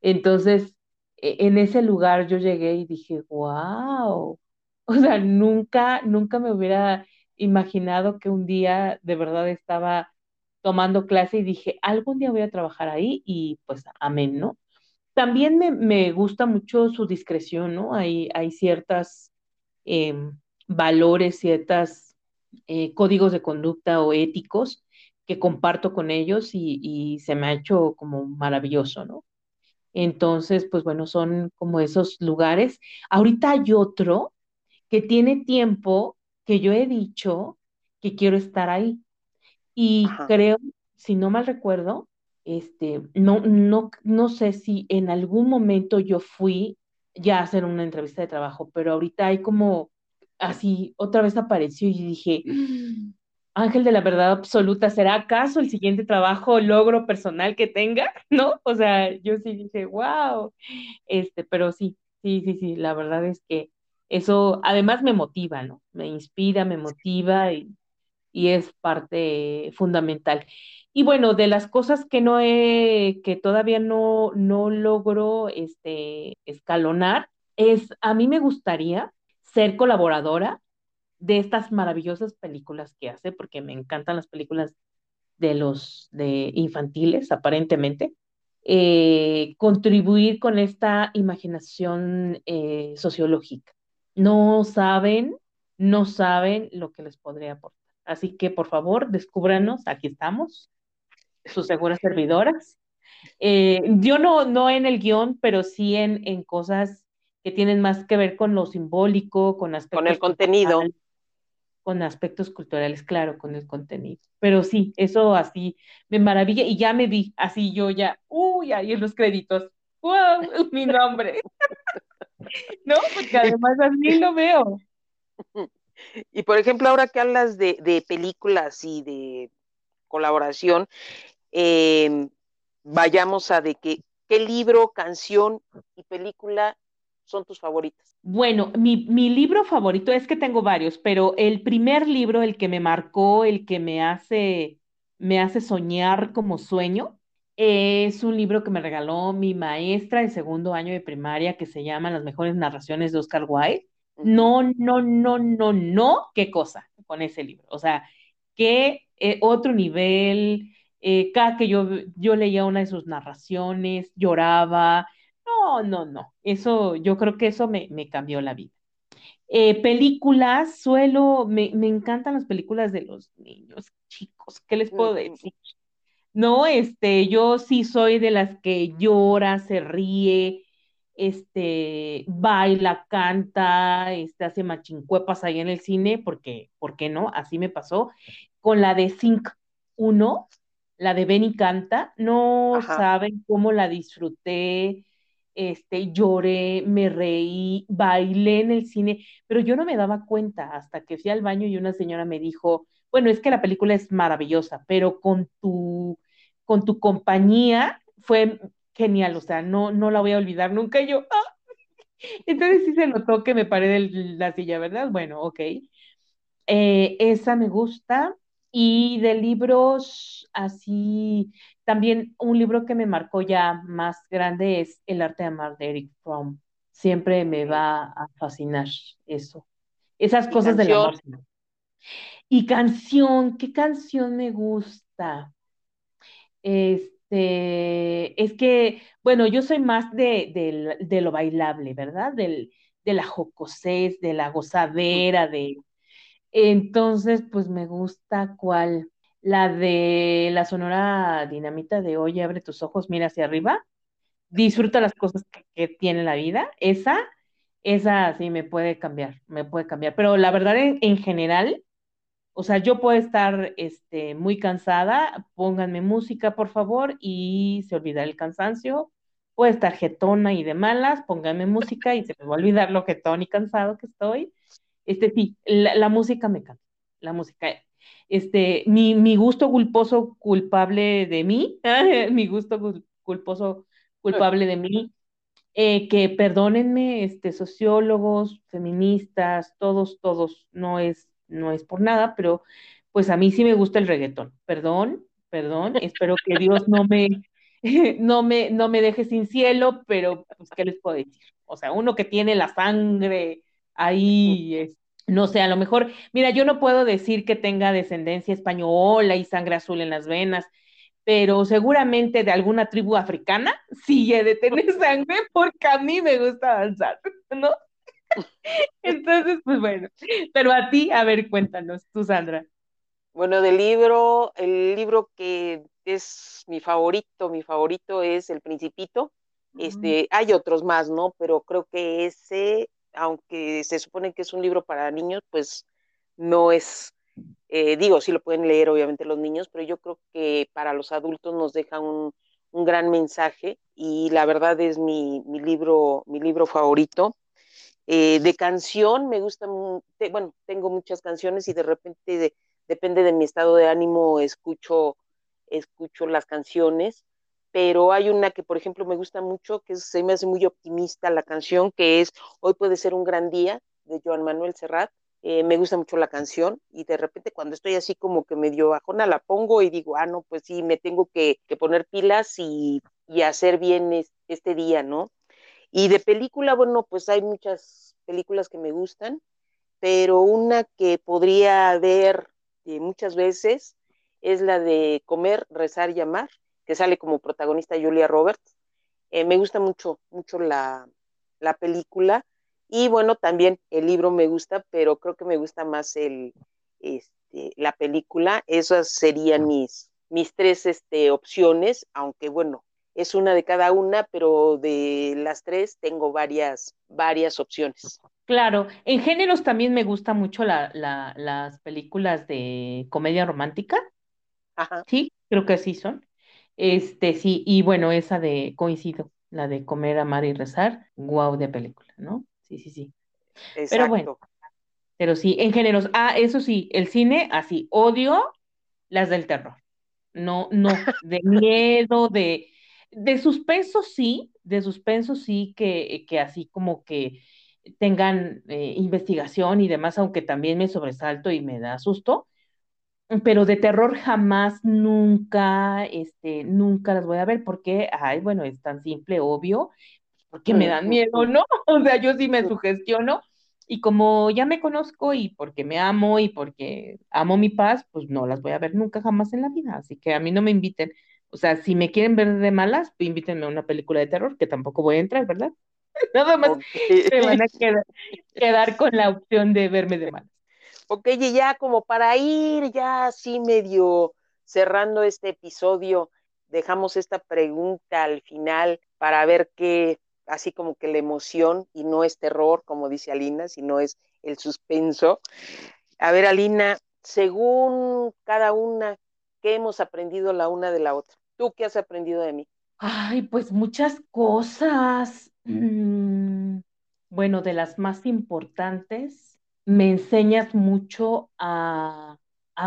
Entonces, e, en ese lugar yo llegué y dije, wow, [laughs] o sea, nunca, nunca me hubiera imaginado que un día de verdad estaba tomando clase y dije, algún día voy a trabajar ahí y pues amén, ¿no? También me, me gusta mucho su discreción, ¿no? Hay, hay ciertas eh, valores, ciertos eh, códigos de conducta o éticos que comparto con ellos y, y, se me ha hecho como maravilloso, ¿no? Entonces, pues bueno, son como esos lugares. Ahorita hay otro que tiene tiempo que yo he dicho que quiero estar ahí. Y Ajá. creo, si no mal recuerdo, este, no, no, no sé si en algún momento yo fui ya a hacer una entrevista de trabajo, pero ahorita hay como así, otra vez apareció y dije, Ángel de la verdad absoluta, ¿será acaso el siguiente trabajo logro personal que tenga? [laughs] ¿No? O sea, yo sí dije, wow, este, pero sí, sí, sí, sí, la verdad es que eso además me motiva, ¿no? Me inspira, me motiva y, y es parte fundamental. Y bueno, de las cosas que no he, que todavía no, no logro este, escalonar, es, a mí me gustaría ser colaboradora de estas maravillosas películas que hace, porque me encantan las películas de los de infantiles, aparentemente, eh, contribuir con esta imaginación eh, sociológica. No saben, no saben lo que les podría aportar. Así que, por favor, descúbranos, aquí estamos, sus seguras servidoras. Eh, yo no, no en el guion, pero sí en, en cosas que tienen más que ver con lo simbólico, con aspectos. Con el contenido. Con aspectos culturales, claro, con el contenido. Pero sí, eso así me maravilla y ya me vi, así yo ya, uy, ahí en los créditos, wow, [laughs] mi nombre. no, porque además así lo veo. Y por ejemplo, ahora que hablas de, de películas y de colaboración, eh, vayamos a de qué, qué libro, canción y película son tus favoritas. Bueno, mi, mi, libro favorito es que tengo varios, pero el primer libro, el que me marcó, el que me hace, me hace soñar como sueño, es un libro que me regaló mi maestra en segundo año de primaria que se llama Las mejores narraciones de Oscar Wilde. No, no, no, no, no, qué cosa con ese libro. O sea, qué eh, otro nivel, eh, cada que yo, yo leía una de sus narraciones, lloraba. No, no, no. Eso, yo creo que eso me, me cambió la vida. Eh, películas, suelo, me, me, encantan las películas de los niños chicos. ¿Qué les puedo decir? No, este, yo sí soy de las que llora, se ríe, este, baila, canta, este, hace machincuepas ahí en el cine, porque, ¿por qué no? Así me pasó. Con la de Sync 1, la de Benny Canta, no Ajá. saben cómo la disfruté, este, lloré, me reí, bailé en el cine, pero yo no me daba cuenta hasta que fui al baño y una señora me dijo, bueno, es que la película es maravillosa, pero con tu, con tu compañía fue genial, o sea, no, no la voy a olvidar nunca. Y yo, ¡ah! [laughs] Entonces sí se notó que me paré de la silla, ¿verdad? Bueno, ok. Eh, esa me gusta. Y de libros así, también un libro que me marcó ya más grande es El arte de amar de Eric Fromm. Siempre me va a fascinar eso. Esas cosas del amor. Y canción, ¿qué canción me gusta? Este, es que, bueno, yo soy más de, de, lo bailable, ¿verdad? Del, de la jocosez, de la gozadera, de... Entonces, pues me gusta cuál, la de la Sonora Dinamita de Oye, abre tus ojos, mira hacia arriba, disfruta las cosas que, tiene la vida, esa, esa sí me puede cambiar, me puede cambiar, pero la verdad en, general, o sea, yo puedo estar este, muy cansada, pónganme música, por favor, y se olvida el cansancio, puede estar jetona y de malas, pónganme música y se me va a olvidar lo jetón y cansado que estoy. Este, sí, la, música me canta, la música este, mi, mi gusto culposo culpable de mí, [laughs] mi gusto culposo culpable de mí, eh, que perdónenme, este, sociólogos, feministas, todos, todos, no es, no es por nada, pero pues a mí sí me gusta el reggaetón. Perdón, perdón, espero que Dios no me, [laughs] no me, no me deje sin cielo, pero pues, ¿qué les puedo decir? O sea, uno que tiene la sangre ahí, este, no sé, a lo mejor, mira, yo no puedo decir que tenga descendencia española y sangre azul en las venas, pero seguramente de alguna tribu africana sí he de tener [laughs] sangre porque a mí me gusta danzar, ¿no? [laughs] Entonces, pues bueno, pero a ti, a ver, cuéntanos, tú, Sandra. Bueno, del libro, el libro que es mi favorito, mi favorito es El Principito. Este, hay otros más, ¿no? Pero creo que ese aunque se supone que es un libro para niños, pues no es, eh, digo, sí lo pueden leer obviamente los niños, pero yo creo que para los adultos nos deja un, gran mensaje y la verdad es mi, libro, mi libro favorito. Eh, de canción me gusta, bueno, tengo muchas canciones y de repente depende de mi estado de ánimo, escucho, escucho las canciones pero hay una que, por ejemplo, me gusta mucho, que se me hace muy optimista la canción, que es Hoy puede ser un gran día, de Joan Manuel Serrat. Eh, me gusta mucho la canción y de repente cuando estoy así como que medio bajona la pongo y digo, ah, no, pues sí, me tengo que, poner pilas y, hacer bien este día, ¿no? Y de película, bueno, pues hay muchas películas que me gustan, pero una que podría ver eh, muchas veces es la de Comer, Rezar y Amar que sale como protagonista Julia Roberts. Eh, me gusta mucho, mucho la, película. Y bueno, también el libro me gusta, pero creo que me gusta más el, este, la película. Esas serían mis, mis tres este, opciones, aunque bueno, es una de cada una, pero de las tres tengo varias, varias opciones. Claro, en géneros también me gusta mucho las películas de comedia romántica. Ajá. Sí, creo que sí son. Este, sí, y bueno, esa de, coincido, la de comer, amar y rezar, guau de película, ¿no? Sí, sí, sí. Pero bueno, pero sí, en géneros, ah, eso sí, el cine, así, odio las del terror. No, no, [laughs] de miedo, de, de suspenso sí, de suspenso sí, que, que así como que tengan eh, investigación y demás, aunque también me sobresalto y me da susto, pero de terror jamás, nunca, este, nunca las voy a ver porque, ay, bueno, es tan simple, obvio, porque me dan miedo, ¿no? [laughs] O sea, yo sí me sugestiono y como ya me conozco y porque me amo y porque amo mi paz, pues no las voy a ver nunca jamás en la vida, así que a mí no me inviten. O sea, si me quieren ver de malas, pues invítenme a una película de terror, que tampoco voy a entrar, ¿verdad? [laughs] Nada más se van a [laughs] quedar con la opción de verme de malas. Ok, y ya como para ir ya así medio cerrando este episodio, dejamos esta pregunta al final para ver qué, así como que la emoción y no es terror, como dice Alina, sino es el suspenso. A ver, Alina, según cada una, ¿qué hemos aprendido la una de la otra? ¿Tú qué has aprendido de mí? Ay, pues muchas cosas. Mm, bueno, de las más importantes, me enseñas mucho a,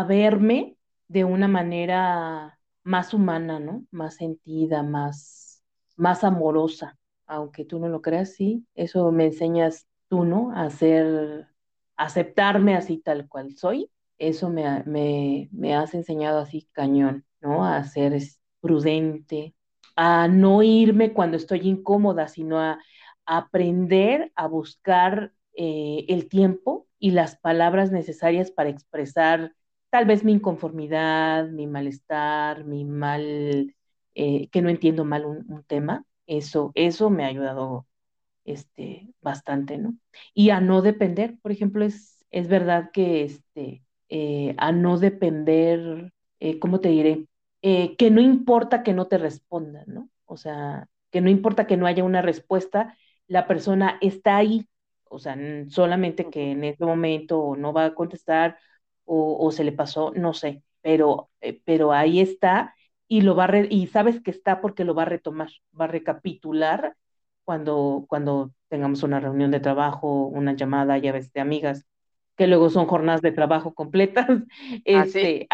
verme de una manera más humana, ¿no? Más sentida, más, más amorosa, aunque tú no lo creas, sí, eso me enseñas tú, ¿no? A hacer, aceptarme así tal cual soy, eso me, me, me has enseñado así cañón, ¿no? A ser prudente, a no irme cuando estoy incómoda, sino a aprender a buscar eh, el tiempo y las palabras necesarias para expresar tal vez mi inconformidad, mi malestar, mi mal, eh, que no entiendo mal un, tema. Eso, eso me ha ayudado este, bastante, ¿no? Y a no depender, por ejemplo, es, es verdad que este, eh, a no depender, ¿cómo te diré? que no importa que no te respondan, ¿no? O sea, que no importa que no haya una respuesta, la persona está ahí, o sea, solamente que en ese momento no va a contestar o, se le pasó, no sé, pero, eh, pero ahí está y lo va y sabes que está porque lo va a retomar, va a recapitular cuando, cuando tengamos una reunión de trabajo, una llamada, ya ves, de amigas, que luego son jornadas de trabajo completas, [laughs] ¿Ah, este,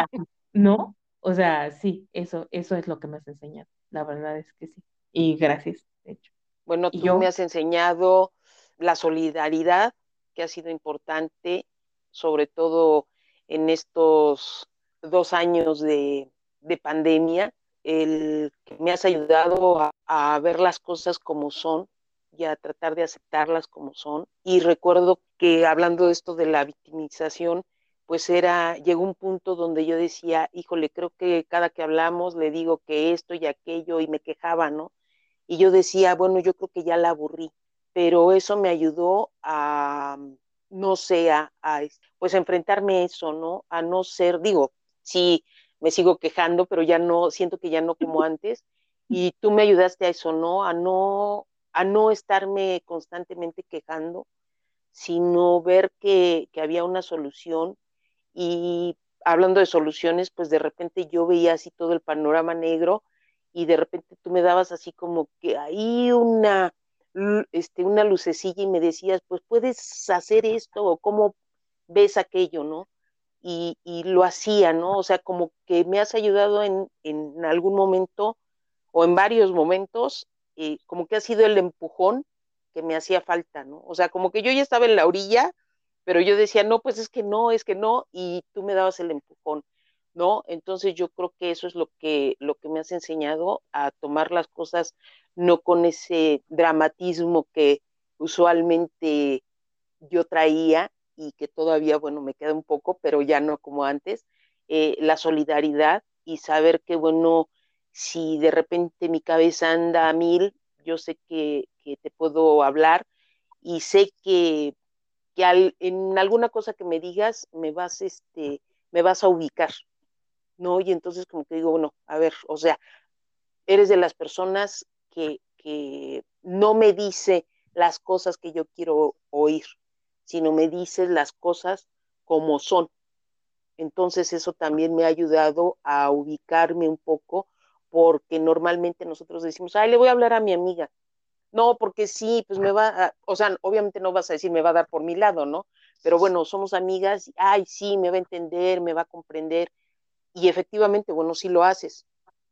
¿no? O sea, sí, eso, eso es lo que me has enseñado, la verdad es que sí. Y gracias, de hecho. Bueno, tú me has enseñado la solidaridad, que ha sido importante, sobre todo en estos dos años de, pandemia, el que me has ayudado a, ver las cosas como son y a tratar de aceptarlas como son. Y recuerdo que hablando de esto de la victimización, pues era, llegó un punto donde yo decía, híjole, creo que cada que hablamos le digo que esto y aquello y me quejaba, ¿no? Y yo decía, bueno, yo creo que ya la aburrí, pero eso me ayudó a, no sé, a, pues enfrentarme a eso, ¿no? A no ser, digo, sí, me sigo quejando, pero ya no, siento que ya no como antes. Y tú me ayudaste a eso, ¿no? A no, a no estarme constantemente quejando, sino ver que, que había una solución. Y hablando de soluciones, pues de repente yo veía así todo el panorama negro y de repente tú me dabas así como que ahí una, este, una lucecilla y me decías, pues puedes hacer esto o cómo ves aquello, ¿no? Y, y lo hacía, ¿no? O sea, como que me has ayudado en, en algún momento o en varios momentos, eh, como que ha sido el empujón que me hacía falta, ¿no? O sea, como que yo ya estaba en la orilla, pero yo decía, no, pues es que no, es que no, y tú me dabas el empujón. ¿no? Entonces yo creo que eso es lo que, lo que me has enseñado a tomar las cosas no con ese dramatismo que usualmente yo traía y que todavía, bueno, me queda un poco, pero ya no como antes, eh, la solidaridad y saber que, bueno, si de repente mi cabeza anda a mil, yo sé que, que te puedo hablar y sé que, que en alguna cosa que me digas me vas, este, me vas a ubicar, ¿no? Y entonces como que digo, bueno, a ver, o sea, eres de las personas que, que no me dice las cosas que yo quiero oír, sino me dices las cosas como son. Entonces eso también me ha ayudado a ubicarme un poco porque normalmente nosotros decimos, ay, le voy a hablar a mi amiga. No, porque sí, pues me va, a, o sea, obviamente no vas a decir me va a dar por mi lado, ¿no? Pero bueno, somos amigas, ay, sí, me va a entender, me va a comprender y efectivamente, bueno, sí lo haces,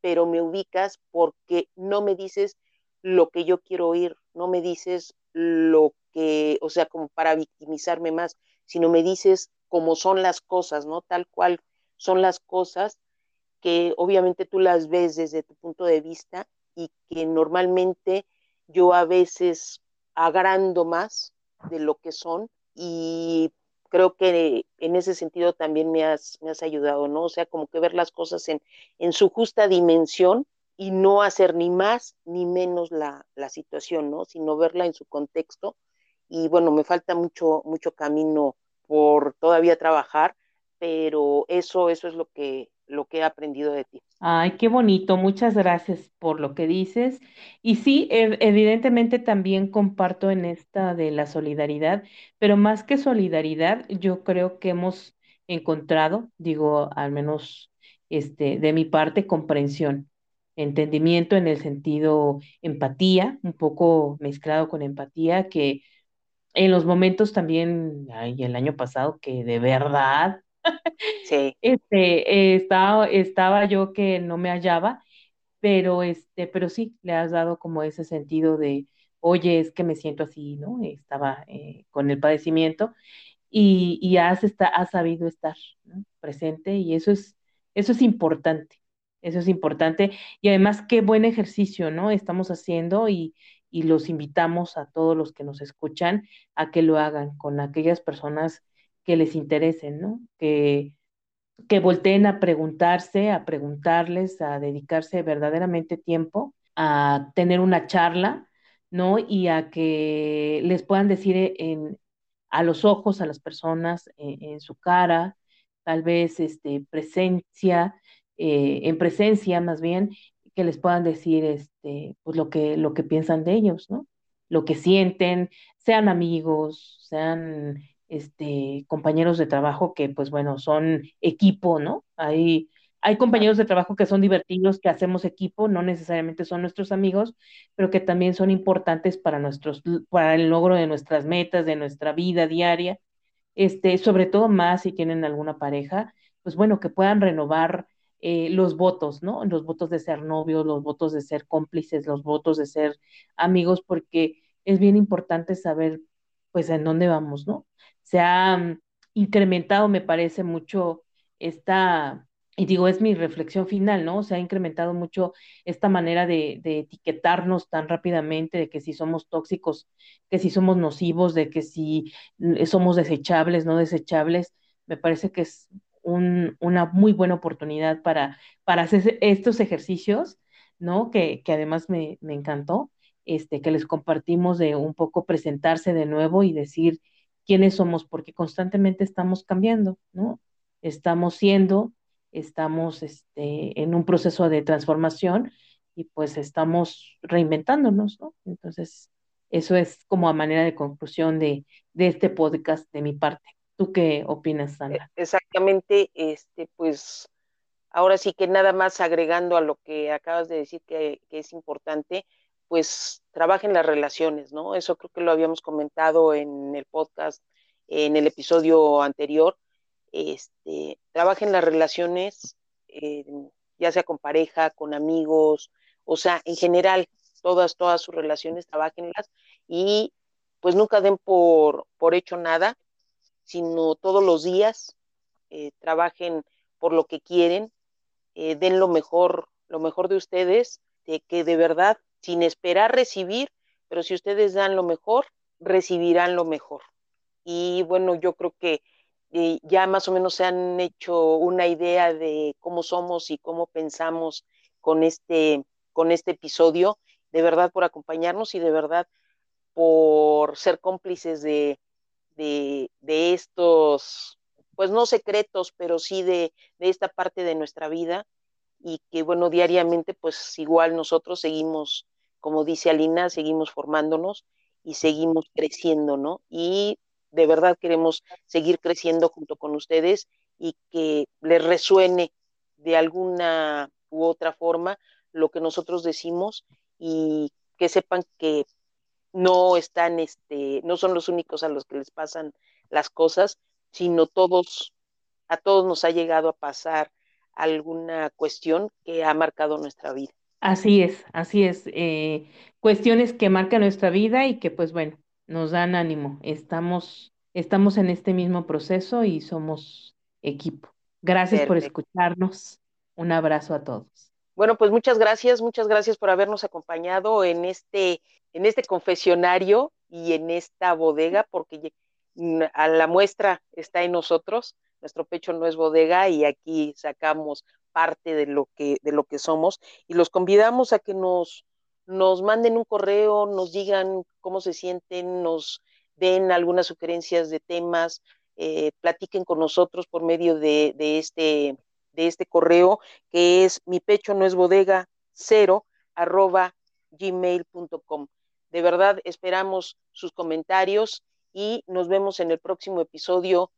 pero me ubicas porque no me dices lo que yo quiero oír, no me dices lo que, o sea, como para victimizarme más, sino me dices cómo son las cosas, ¿no? Tal cual son las cosas que obviamente tú las ves desde tu punto de vista y que normalmente yo a veces agrando más de lo que son y creo que en ese sentido también me has, me has ayudado, ¿no? O sea, como que ver las cosas en, en su justa dimensión y no hacer ni más ni menos la, la, situación, ¿no? Sino verla en su contexto. Y bueno, me falta mucho, mucho camino por todavía trabajar, pero eso, eso es lo que, lo que he aprendido de ti. Ay, qué bonito, muchas gracias por lo que dices. Y sí, evidentemente también comparto en esta de la solidaridad, pero más que solidaridad, yo creo que hemos encontrado, digo, al menos este, de mi parte, comprensión, entendimiento en el sentido empatía, un poco mezclado con empatía, que en los momentos también, ay, el año pasado, que de verdad Sí. [laughs] Este, estaba, estaba yo que no me hallaba, pero, este, pero sí, le has dado como ese sentido de, oye, es que me siento así, ¿no? Estaba eh, con el padecimiento y, y has, está, sabido estar presente y eso es, eso es importante, eso es importante y además qué buen ejercicio, ¿no? Estamos haciendo y, y los invitamos a todos los que nos escuchan a que lo hagan con aquellas personas que les interesen, ¿no? Que, que volteen a preguntarse, a preguntarles, a dedicarse verdaderamente tiempo, a tener una charla, ¿no? Y a que les puedan decir en, a los ojos a las personas, en, su cara, tal vez este, presencia, eh, en presencia más bien, que les puedan decir este, pues lo que, lo que piensan de ellos, ¿no? Lo que sienten, sean amigos, sean este, compañeros de trabajo que, pues bueno, son equipo, ¿no? Hay, hay compañeros de trabajo que son divertidos, que hacemos equipo, no necesariamente son nuestros amigos, pero que también son importantes para nuestros, para el logro de nuestras metas, de nuestra vida diaria. Este, sobre todo más si tienen alguna pareja, pues bueno, que puedan renovar eh, los votos, ¿no? Los votos de ser novios, los votos de ser cómplices, los votos de ser amigos, porque es bien importante saber, pues, en dónde vamos, ¿no? Se ha mm, incrementado, me parece, mucho esta, y digo, es mi reflexión final, ¿no? Se ha incrementado mucho esta manera de, etiquetarnos tan rápidamente, de que si somos tóxicos, que si somos nocivos, de que si mm, somos desechables, no desechables. Me parece que es una muy buena oportunidad para, para hacer estos ejercicios, ¿no? Que, que además me, me, encantó, este, que les compartimos de un poco presentarse de nuevo y decir quiénes somos, porque constantemente estamos cambiando, ¿no? Estamos siendo, estamos este, en un proceso de transformación y pues estamos reinventándonos, ¿no? Entonces, eso es como a manera de conclusión de, de este podcast de mi parte. ¿Tú qué opinas, e, Sandra? Exactamente, este, pues ahora sí que nada más agregando a lo que acabas de decir que, es importante, pues trabajen las relaciones, ¿no? Eso creo que lo habíamos comentado en el podcast, en el episodio anterior. Este, trabajen las relaciones, ya sea con pareja, con amigos, o sea, en general, todas, todas sus relaciones, trabajenlas y pues nunca den por, por hecho nada, sino todos los días, eh, trabajen por lo que quieren, eh, den lo mejor, lo mejor de ustedes, de que de verdad, sin esperar recibir, pero si ustedes dan lo mejor, recibirán lo mejor. Y bueno, yo creo que eh, ya más o menos se han hecho una idea de cómo somos y cómo pensamos con este, con este episodio, de verdad por acompañarnos y de verdad por ser cómplices de, de, estos, pues no secretos, pero sí de, de esta parte de nuestra vida y que bueno, diariamente pues igual nosotros seguimos, como dice Alina, seguimos formándonos y seguimos creciendo, ¿no? Y de verdad queremos seguir creciendo junto con ustedes y que les resuene de alguna u otra forma lo que nosotros decimos y que sepan que no están, este, no son los únicos a los que les pasan las cosas, sino todos, a todos nos ha llegado a pasar alguna cuestión que ha marcado nuestra vida. Así es, así es. Eh, cuestiones que marcan nuestra vida y que, pues bueno, nos dan ánimo. Estamos, estamos en este mismo proceso y somos equipo. Gracias por escucharnos. Un abrazo a todos. Bueno, pues muchas gracias, muchas gracias por habernos acompañado en este, en este confesionario y en esta bodega, porque a la muestra está en nosotros. Nuestro pecho no es bodega y aquí sacamos parte de lo que, de lo que somos y los convidamos a que nos, nos manden un correo, nos digan cómo se sienten, nos den algunas sugerencias de temas, eh, platiquen con nosotros por medio de, de este de este correo que es mi pecho no es bodega cero arroba gmail.com. De verdad esperamos sus comentarios y nos vemos en el próximo episodio.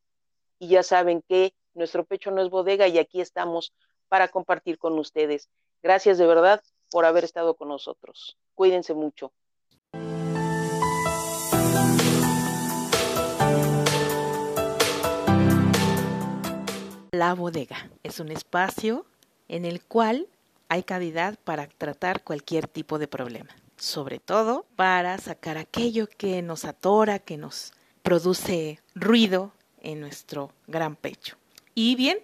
Y ya saben que nuestro pecho no es bodega y aquí estamos para compartir con ustedes. Gracias de verdad por haber estado con nosotros. Cuídense mucho. La bodega es un espacio en el cual hay cavidad para tratar cualquier tipo de problema, sobre todo para sacar aquello que nos atora, que nos produce ruido en nuestro gran pecho. Y bien,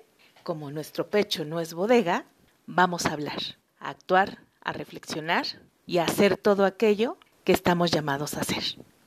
como nuestro pecho no es bodega, vamos a hablar, a actuar, a reflexionar y a hacer todo aquello que estamos llamados a ser.